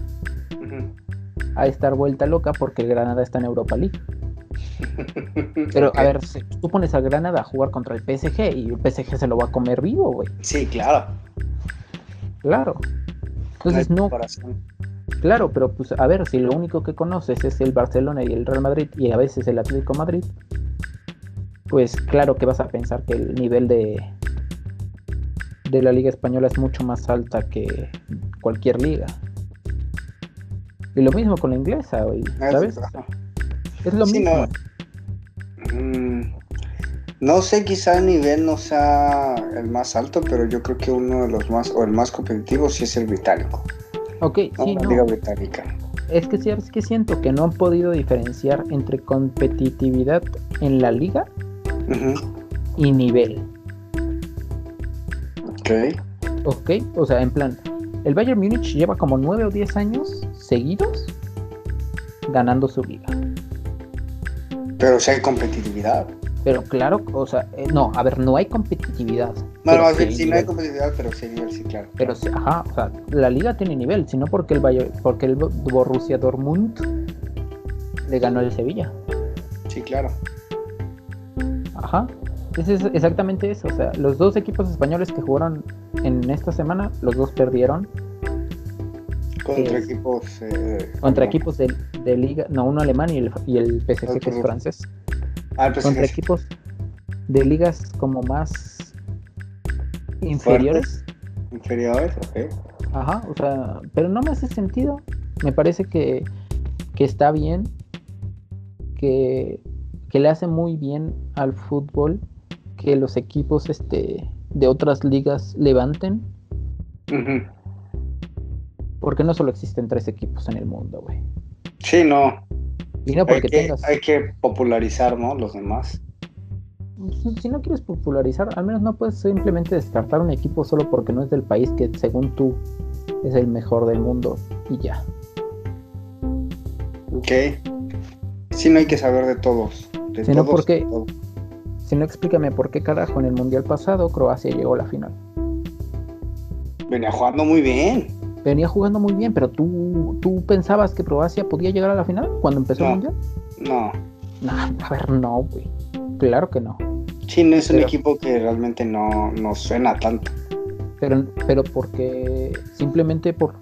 a estar vuelta loca porque el Granada está en Europa League. Pero a ver, tú pones a Granada a jugar contra el PSG y el PSG se lo va a comer vivo, güey. Sí, claro. Claro. Entonces no. Claro, pero pues a ver, si lo único que conoces es el Barcelona y el Real Madrid y a veces el Atlético Madrid, pues claro que vas a pensar que el nivel de de la liga española es mucho más alta que cualquier liga. Y lo mismo con la inglesa, ah, ¿sabes? Es lo mismo. Mm, no. sé, quizá el nivel no sea el más alto, pero yo creo que uno de los más, o el más competitivo sí es el británico. Ok, sí, la liga británica. Es que sí, es que siento que no han podido diferenciar entre competitividad en la liga y nivel. Ok. Ok, o sea, en plan, el Bayern Múnich lleva como 9 o 10 años seguidos ganando su liga. Pero si hay competitividad. Pero claro, o sea, eh, no, a ver, no hay competitividad. Bueno, sí, no hay competitividad, pero sí hay nivel, sí, claro. Pero sí, ajá, o sea, la liga tiene nivel, sino porque el Bayern, porque el Borussia Dortmund le ganó el Sevilla. Sí, claro. Ajá. Es exactamente eso. O sea, los dos equipos españoles que jugaron en esta semana, los dos perdieron. Contra equipos. Eh, contra equipos de, liga. No, uno alemán y el, y el PSG que es francés. Ah, el Contra equipos de ligas como más inferiores. Inferiores, ok. Ajá, o sea, pero no me hace sentido. Me parece que, que está bien, que, que le hace muy bien al fútbol que los equipos este, de otras ligas levanten. Porque no solo existen tres equipos en el mundo, güey. Sí, no. Y no porque hay que, tengas... Hay que popularizar, ¿no? Los demás. Si no quieres popularizar, al menos no puedes simplemente descartar un equipo solo porque no es del país que según tú es el mejor del mundo y ya. Ok. Sí, no hay que saber de todos. De todos, porque si no, explícame por qué carajo en el mundial pasado Croacia llegó a la final. Venía jugando muy bien. Venía jugando muy bien, pero tú, tú pensabas que Croacia podía llegar a la final cuando empezó el mundial. No. No, a ver, no, güey. Claro que no. Sí, no es un equipo que realmente no, no suena tanto. Pero, pero porque simplemente por,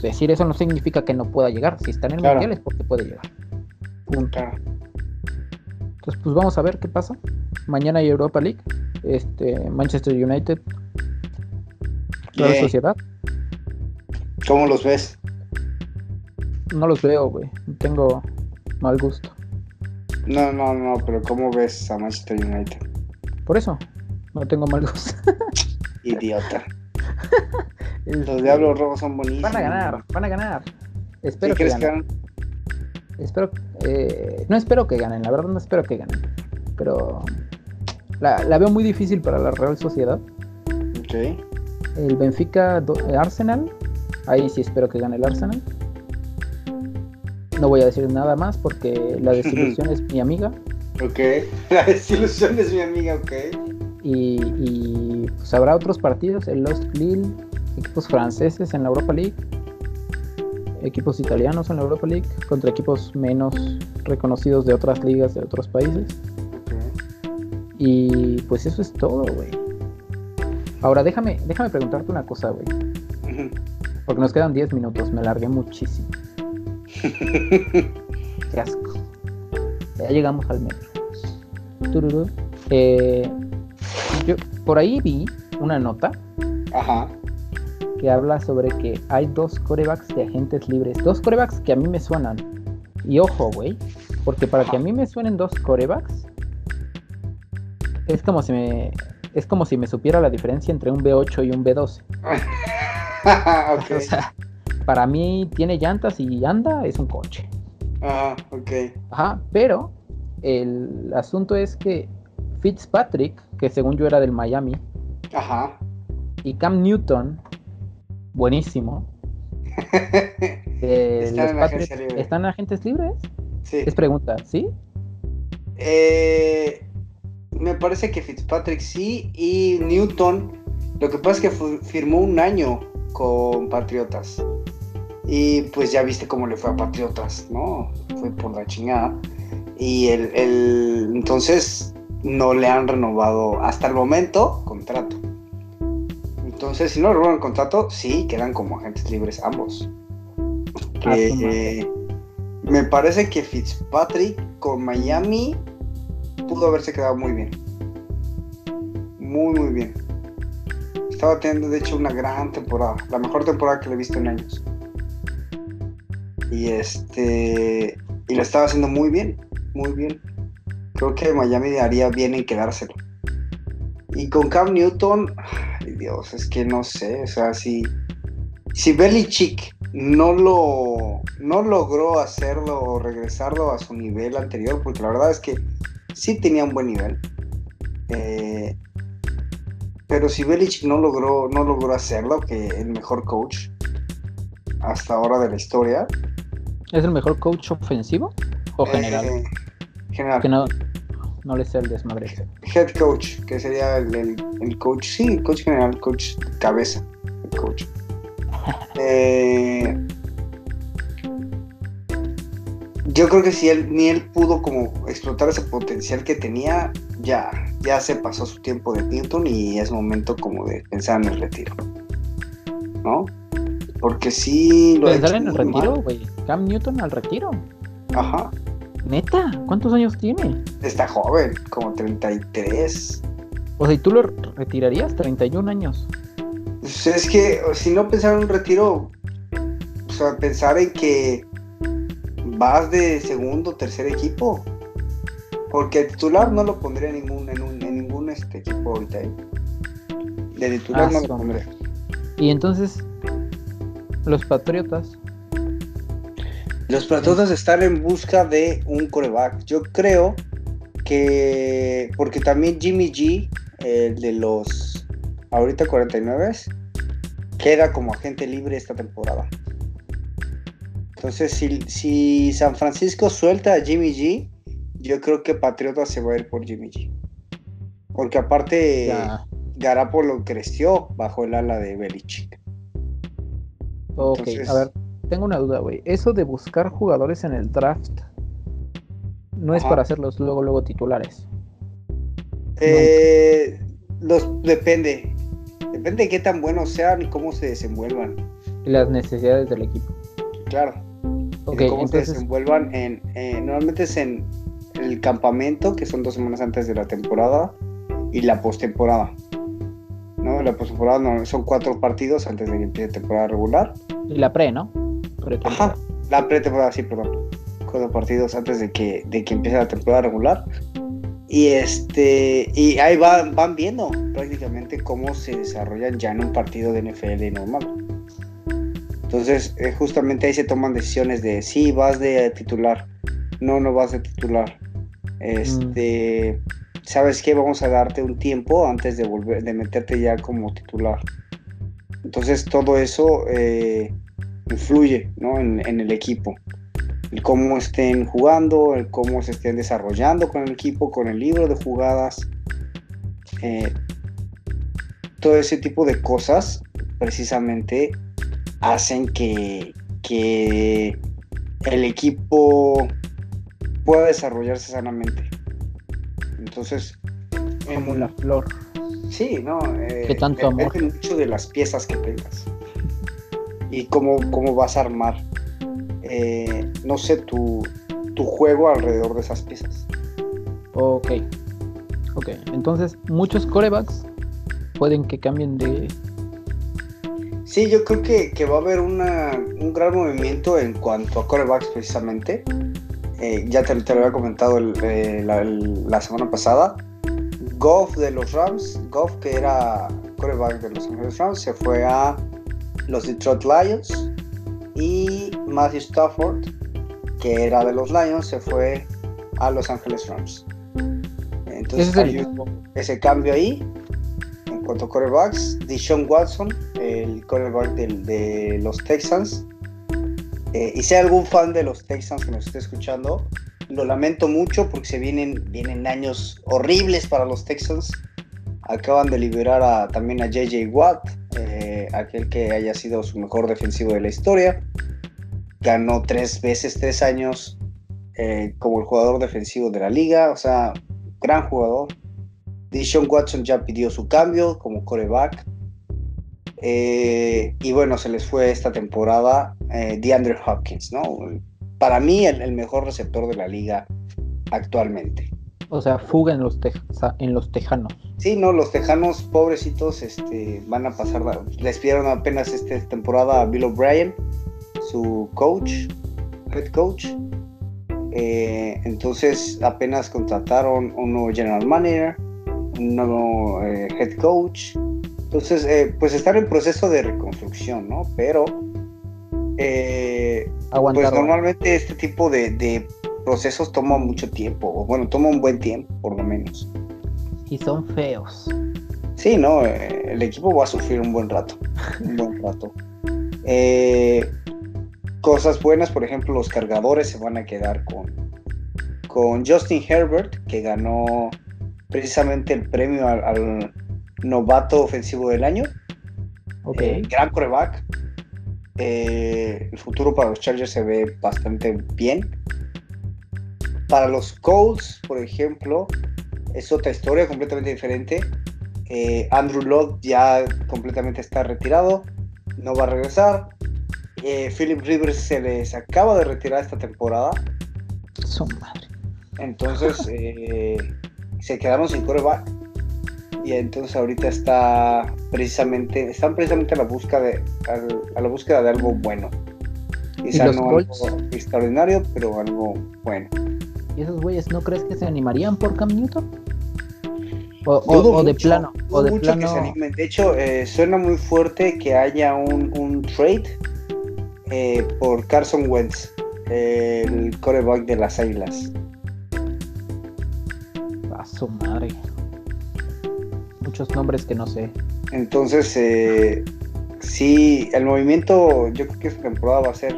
decir eso no significa que no pueda llegar. Si está en el mundial es porque puede llegar. Punto. Entonces, pues vamos a ver qué pasa. Mañana hay Europa League. Este, Manchester United. Real Sociedad. ¿Cómo los ves? No los veo, güey. Tengo mal gusto. No, no, no, pero ¿cómo ves a Manchester United? Por eso, no tengo mal gusto. Idiota. Los Diablos Rojos son bonitos. Van a ganar, van a ganar. Espero que ganen. Espero, eh, no espero que ganen, la verdad no espero que ganen. Pero la, la veo muy difícil para la Real Sociedad. Ok. El Benfica eh, Arsenal, ahí sí espero que gane el Arsenal. No voy a decir nada más porque la desilusión es mi amiga. Ok, la desilusión es mi amiga, ok. Y, y pues habrá otros partidos, el Lost Lille, equipos franceses en la Europa League equipos italianos en la Europa League contra equipos menos reconocidos de otras ligas de otros países. Y pues eso es todo, güey. Ahora déjame, déjame preguntarte una cosa, güey. Porque nos quedan 10 minutos, me largué muchísimo. Qué asco. Ya llegamos al metro. Eh, yo por ahí vi una nota Ajá que habla sobre que hay dos corebacks de agentes libres. Dos corebacks que a mí me suenan. Y ojo, güey. Porque para que a mí me suenen dos corebacks, es como si me. Es como si me supiera la diferencia entre un B8 y un B12. O sea, para mí tiene llantas y anda, es un coche. Ah, ok. Ajá, pero el asunto es que Fitzpatrick, que según yo era del Miami, Ajá. y Cam Newton, buenísimo. Eh, ¿Están, agentes libres? Sí. Es pregunta, ¿sí? Eh, me parece que Fitzpatrick sí y Newton. Lo que pasa es que firmó un año con Patriotas. Y pues ya viste cómo le fue a Patriotas, ¿no? Fue por la chingada. Y el, el entonces no le han renovado hasta el momento contrato Entonces, si no roban contrato, sí, quedan como agentes libres ambos. Ah, me parece que Fitzpatrick con Miami pudo haberse quedado muy bien. Muy, muy bien. Estaba teniendo, de hecho, una gran temporada. La mejor temporada que le he visto en años. Y este. Y lo estaba haciendo muy bien. Muy bien. Creo que Miami haría bien en quedárselo. Y con Cam Newton, ay Dios, es que no sé, o sea, si, si Belichick no lo no logró hacerlo o regresarlo a su nivel anterior, porque la verdad es que sí tenía un buen nivel. Eh, pero si Belichick no logró, no logró hacerlo, que el mejor coach hasta ahora de la historia. ¿Es el mejor coach ofensivo o eh, general? general. Que no, no le sea el desmadre. Head coach, que sería el, el, coach, sí, coach general, coach cabeza, el coach. Eh, yo creo que si él ni él pudo como explotar ese potencial que tenía, ya, ya se pasó su tiempo de Newton y es momento como de pensar en el retiro. ¿No? Porque sí lo Pensar en el retiro, güey. Cam Newton al retiro. Ajá. ¿Neta? ¿Cuántos años tiene? Está joven, como 33. O sea, ¿y tú lo retirarías? 31 años. Pues es que si no pensar en un retiro, o sea, pensar en que vas de segundo, tercer equipo. Porque titular no lo pondría en ningún, en, ningún este equipo ahorita. ¿eh? De titular ah, no lo pondría. Y entonces, los Patriotas. Los Patriotas están en busca de un coreback. Yo creo que. Porque también Jimmy G, el de los ahorita 49, queda como agente libre esta temporada. Entonces, si, San Francisco suelta a Jimmy G, yo creo que Patriota se va a ir por Jimmy G. Porque aparte, Garapolo creció bajo el ala de Belichick. Ok, a ver, tengo una duda, güey. Eso de buscar jugadores en el draft no es para hacerlos luego, luego titulares. Eh, los, depende. Depende de qué tan buenos sean y cómo se desenvuelvan. Y las necesidades del equipo. Claro cómo se desenvuelvan en, normalmente es en el campamento, que son dos semanas antes de la temporada, y la postemporada. ¿no? La postemporada no, son cuatro partidos antes de que empiece la temporada regular. Y la pre, ¿no? Ajá, la pretemporada, sí, perdón. Cuatro partidos antes de que, de que empiece la temporada regular. Y este y ahí van, van viendo prácticamente cómo se desarrollan ya en un partido de NFL normal. Entonces, eh, justamente ahí se toman decisiones de si vas de titular, no, no vas de titular. Este, ¿sabes qué? Vamos a darte un tiempo antes de volver, de meterte ya como titular. Entonces, todo eso eh, influye en, el equipo. El cómo estén jugando, el cómo se estén desarrollando con el equipo, con el libro de jugadas. Eh, todo ese tipo de cosas precisamente hacen que, el equipo pueda desarrollarse sanamente. Entonces, como la flor. Sí, ¿no? Eh, ¿Qué tanto amor? mucho de las piezas que tengas y cómo, cómo vas a armar, eh, no sé, tu, tu juego alrededor de esas piezas. Ok. Ok, entonces muchos corebacks pueden que cambien de Sí, yo creo que, va a haber un gran movimiento en cuanto a corebacks precisamente. Eh, ya te, lo había comentado eh, la, semana pasada. Goff de los Rams, Goff que era coreback de los Angeles Rams, se fue a los Detroit Lions. Y Matthew Stafford, que era de los Lions, se fue a Los Angeles Rams. Entonces hay ese cambio ahí en cuanto a corebacks. Deshaun Watson el quarterback de, los Texans. Eh, y si algún fan de los Texans que nos esté escuchando, lo lamento mucho porque se vienen, vienen años horribles para los Texans. Acaban de liberar también a JJ Watt, eh, aquel que haya sido su mejor defensivo de la historia. Ganó tres veces, tres años eh, como el jugador defensivo de la liga. O sea, gran jugador. Dishon Watson ya pidió su cambio como coreback. Eh, y bueno, se les fue esta temporada eh, DeAndre Hopkins, ¿no? Para mí, el, mejor receptor de la liga actualmente. O sea, fuga en los, en los tejanos. Sí, no, los tejanos pobrecitos este, van a pasar. Les pidieron apenas esta temporada a Bill O'Brien, su coach, head coach. Eh, entonces apenas contrataron un nuevo general manager, un nuevo eh, head coach. Entonces, eh, pues están en proceso de reconstrucción, ¿no? Pero, pues normalmente este tipo de, procesos toma mucho tiempo, o bueno, toma un buen tiempo, por lo menos. Y son feos. Sí, no, el equipo va a sufrir un buen rato, un buen rato. cosas buenas, por ejemplo, los cargadores se van a quedar con, con Justin Herbert, que ganó precisamente el premio al, novato ofensivo del año. Okay. Eh, gran coreback. Eh, el futuro para los Chargers se ve bastante bien. Para los Colts, por ejemplo, es otra historia completamente diferente. Eh, Andrew Locke ya completamente está retirado, no va a regresar. Philip Rivers se les acaba de retirar esta temporada. Su madre. Entonces se quedaron sin coreback. Y entonces ahorita está precisamente, están precisamente a la búsqueda de, a la búsqueda de algo bueno. Quizá no algo extraordinario, pero algo bueno. ¿Y esos güeyes no crees que se animarían por Cam Newton? O, de plano. O de, plano... se animen. de hecho, eh, suena muy fuerte que haya un, trade eh, por Carson Wentz, el coreback de las Águilas su madre. Muchos nombres que no sé. Entonces, eh, sí, el movimiento, yo creo que esta temporada va a ser.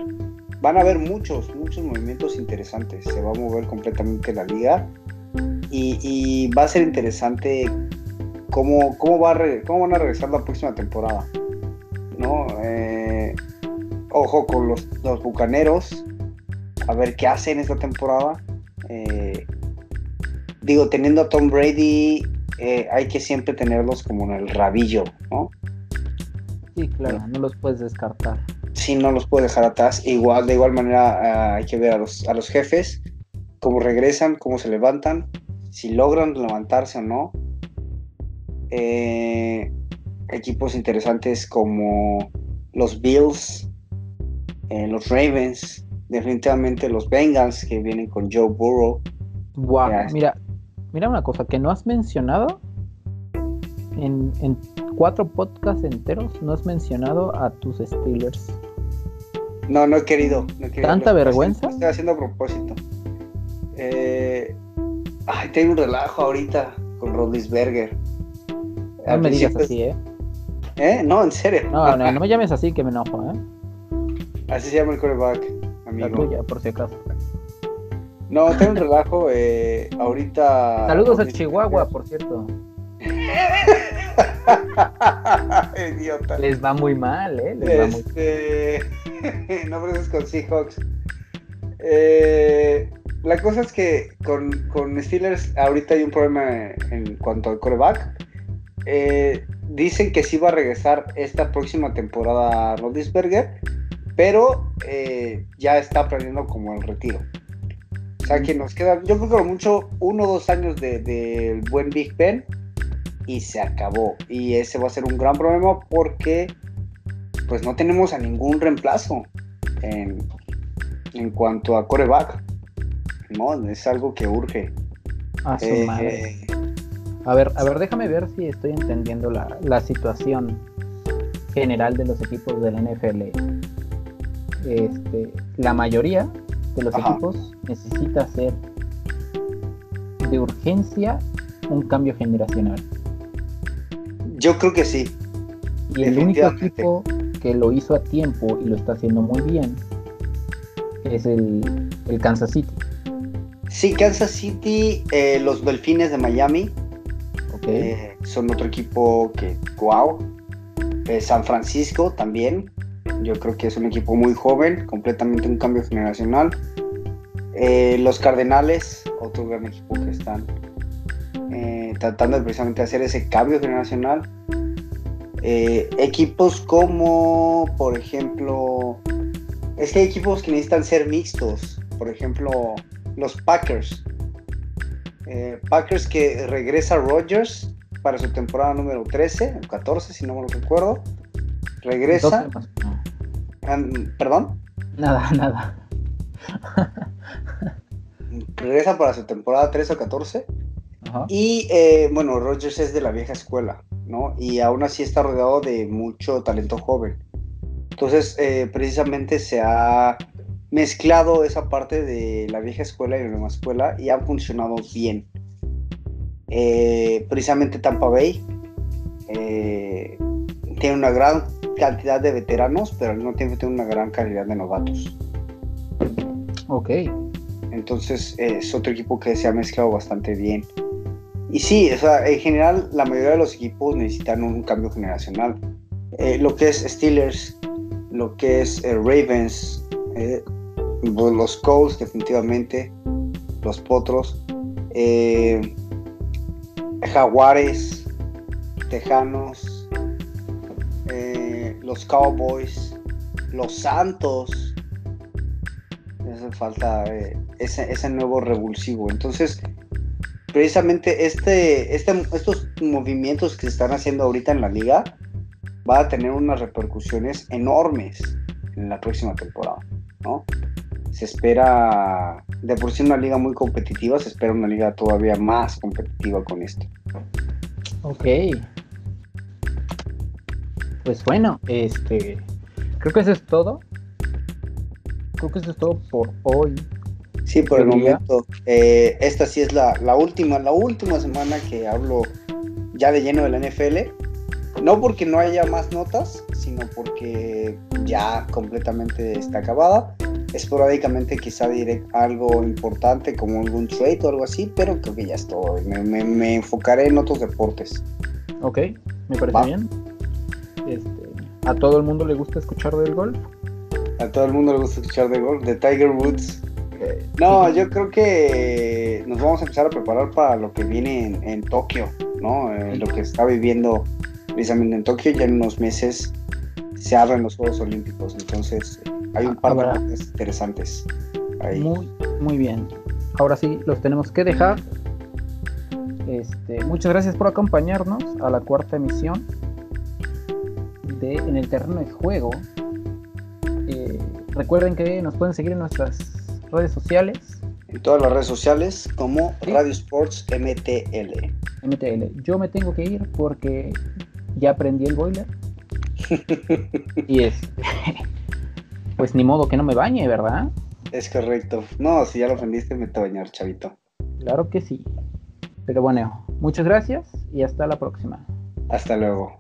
Van a haber muchos, muchos movimientos interesantes. Se va a mover completamente la liga. Y, va a ser interesante cómo, cómo, va cómo van a regresar la próxima temporada. ¿No? Eh, ojo con los, los bucaneros. A ver qué hacen esta temporada. Eh, digo, teniendo a Tom Brady, eh, hay que siempre tenerlos como en el rabillo, ¿no? Sí, claro, no los puedes descartar. Sí, no los puedes dejar atrás. Igual, de igual manera, ah, hay que ver a los, a los jefes, cómo regresan, cómo se levantan, si logran levantarse o no. Eh, equipos interesantes como los Bills, eh, los Ravens, definitivamente los Bengals que vienen con Joe Burrow. Wow, mira, Mira una cosa que no has mencionado en, cuatro podcasts enteros, no has mencionado a tus Steelers. No, no he querido. ¿Tanta vergüenza? Estoy haciendo a propósito. Eh, ay, tengo un relajo ahorita con Rodlisberger. No me digas así, ¿eh? ¿Eh? No, en serio. No, no, no me llames así que me enojo, ¿eh? Así se llama el coreback, amigo. La tuya, por si acaso. No, tengo un relajo. Eh, ahorita. Saludos a Chihuahua, por cierto. Idiota. Les va muy mal, ¿eh? Les va muy... Este, no preses con Seahawks. Eh, la cosa es que con, con, Steelers ahorita hay un problema en cuanto al coreback. Eh, dicen que sí va a regresar esta próxima temporada Rodisberger, pero eh, ya está aprendiendo como el retiro. O sea que nos queda, yo creo que mucho uno o dos años del de, buen Big Ben y se acabó. Y ese va a ser un gran problema porque pues no tenemos a ningún reemplazo en, cuanto a coreback. No, es algo que urge. A su eh, madre. A ver, a ver, déjame ver si estoy entendiendo la, la situación general de los equipos del NFL. Este, la mayoría de los equipos necesita hacer de urgencia un cambio generacional. Yo creo que sí. Y el único equipo que lo hizo a tiempo y lo está haciendo muy bien es el, Kansas City. Sí, Kansas City, eh, los Delfines de Miami eh, son otro equipo que, wow. Eh, San Francisco también, yo creo que es un equipo muy joven, completamente un cambio generacional. Eh, los Cardenales, otro gran equipo que están eh, tratando de precisamente hacer ese cambio generacional. Eh, equipos como, por ejemplo, es que hay equipos que necesitan ser mixtos. Por ejemplo, los Packers. Eh, Packers que regresa Rodgers para su temporada número 13, o 14, si no me lo recuerdo. Regresa. ¿Perdón? Nada, nada. regresa para su temporada 13 o 14. Y eh, bueno, Rodgers es de la vieja escuela, ¿no? Y aún así está rodeado de mucho talento joven. Entonces, eh, precisamente se ha mezclado esa parte de la vieja escuela y la nueva escuela y han funcionado bien. Eh, precisamente Tampa Bay tiene una gran cantidad de veteranos, pero al mismo tiempo tiene una gran calidad de novatos. Ok. Entonces es otro equipo que se ha mezclado bastante bien. Y sí, o sea, en general la mayoría de los equipos necesitan un cambio generacional. Eh, lo que es Steelers, lo que es eh, Ravens, eh, los Colts definitivamente, los Potros, Jaguares, Tejanos, los Cowboys, los Santos, hace falta eh, ese, nuevo revulsivo. Entonces, precisamente este, este, estos movimientos que se están haciendo ahorita en la liga va a tener unas repercusiones enormes en la próxima temporada, ¿no? Se espera, de por sí una liga muy competitiva, se espera una liga todavía más competitiva con esto. Ok. Pues bueno, este, creo que eso es todo creo que eso es todo por hoy. Sí, por el momento. Eh, esta sí es la, última, la última semana que hablo ya de lleno de la NFL. No porque no haya más notas, sino porque ya completamente está acabada. Esporádicamente quizá diré algo importante como algún trade o algo así, pero creo que ya estoy. Me, enfocaré en otros deportes. Ok, me parece bien. Este, ¿A todo el mundo le gusta escuchar del golf? a todo el mundo le gusta escuchar de golf, de Tiger Woods. No, yo creo que nos vamos a empezar a preparar para lo que viene en, Tokio, ¿no? Eh, lo que está viviendo precisamente en Tokio, ya en unos meses se abren los Juegos Olímpicos, entonces hay un par de cosas interesantes ahí. Muy, muy bien. Ahora sí, los tenemos que dejar. Este, muchas gracias por acompañarnos a la cuarta emisión de En el terreno de juego, Recuerden que nos pueden seguir en nuestras redes sociales. En todas las redes sociales como Radio Sports MTL. MTL. Yo me tengo que ir porque ya aprendí el boiler. y es. pues ni modo que no me bañe, ¿verdad? Es correcto. No, si ya lo aprendiste, me te bañar, chavito. Claro que sí. Pero bueno, muchas gracias y hasta la próxima. Hasta luego.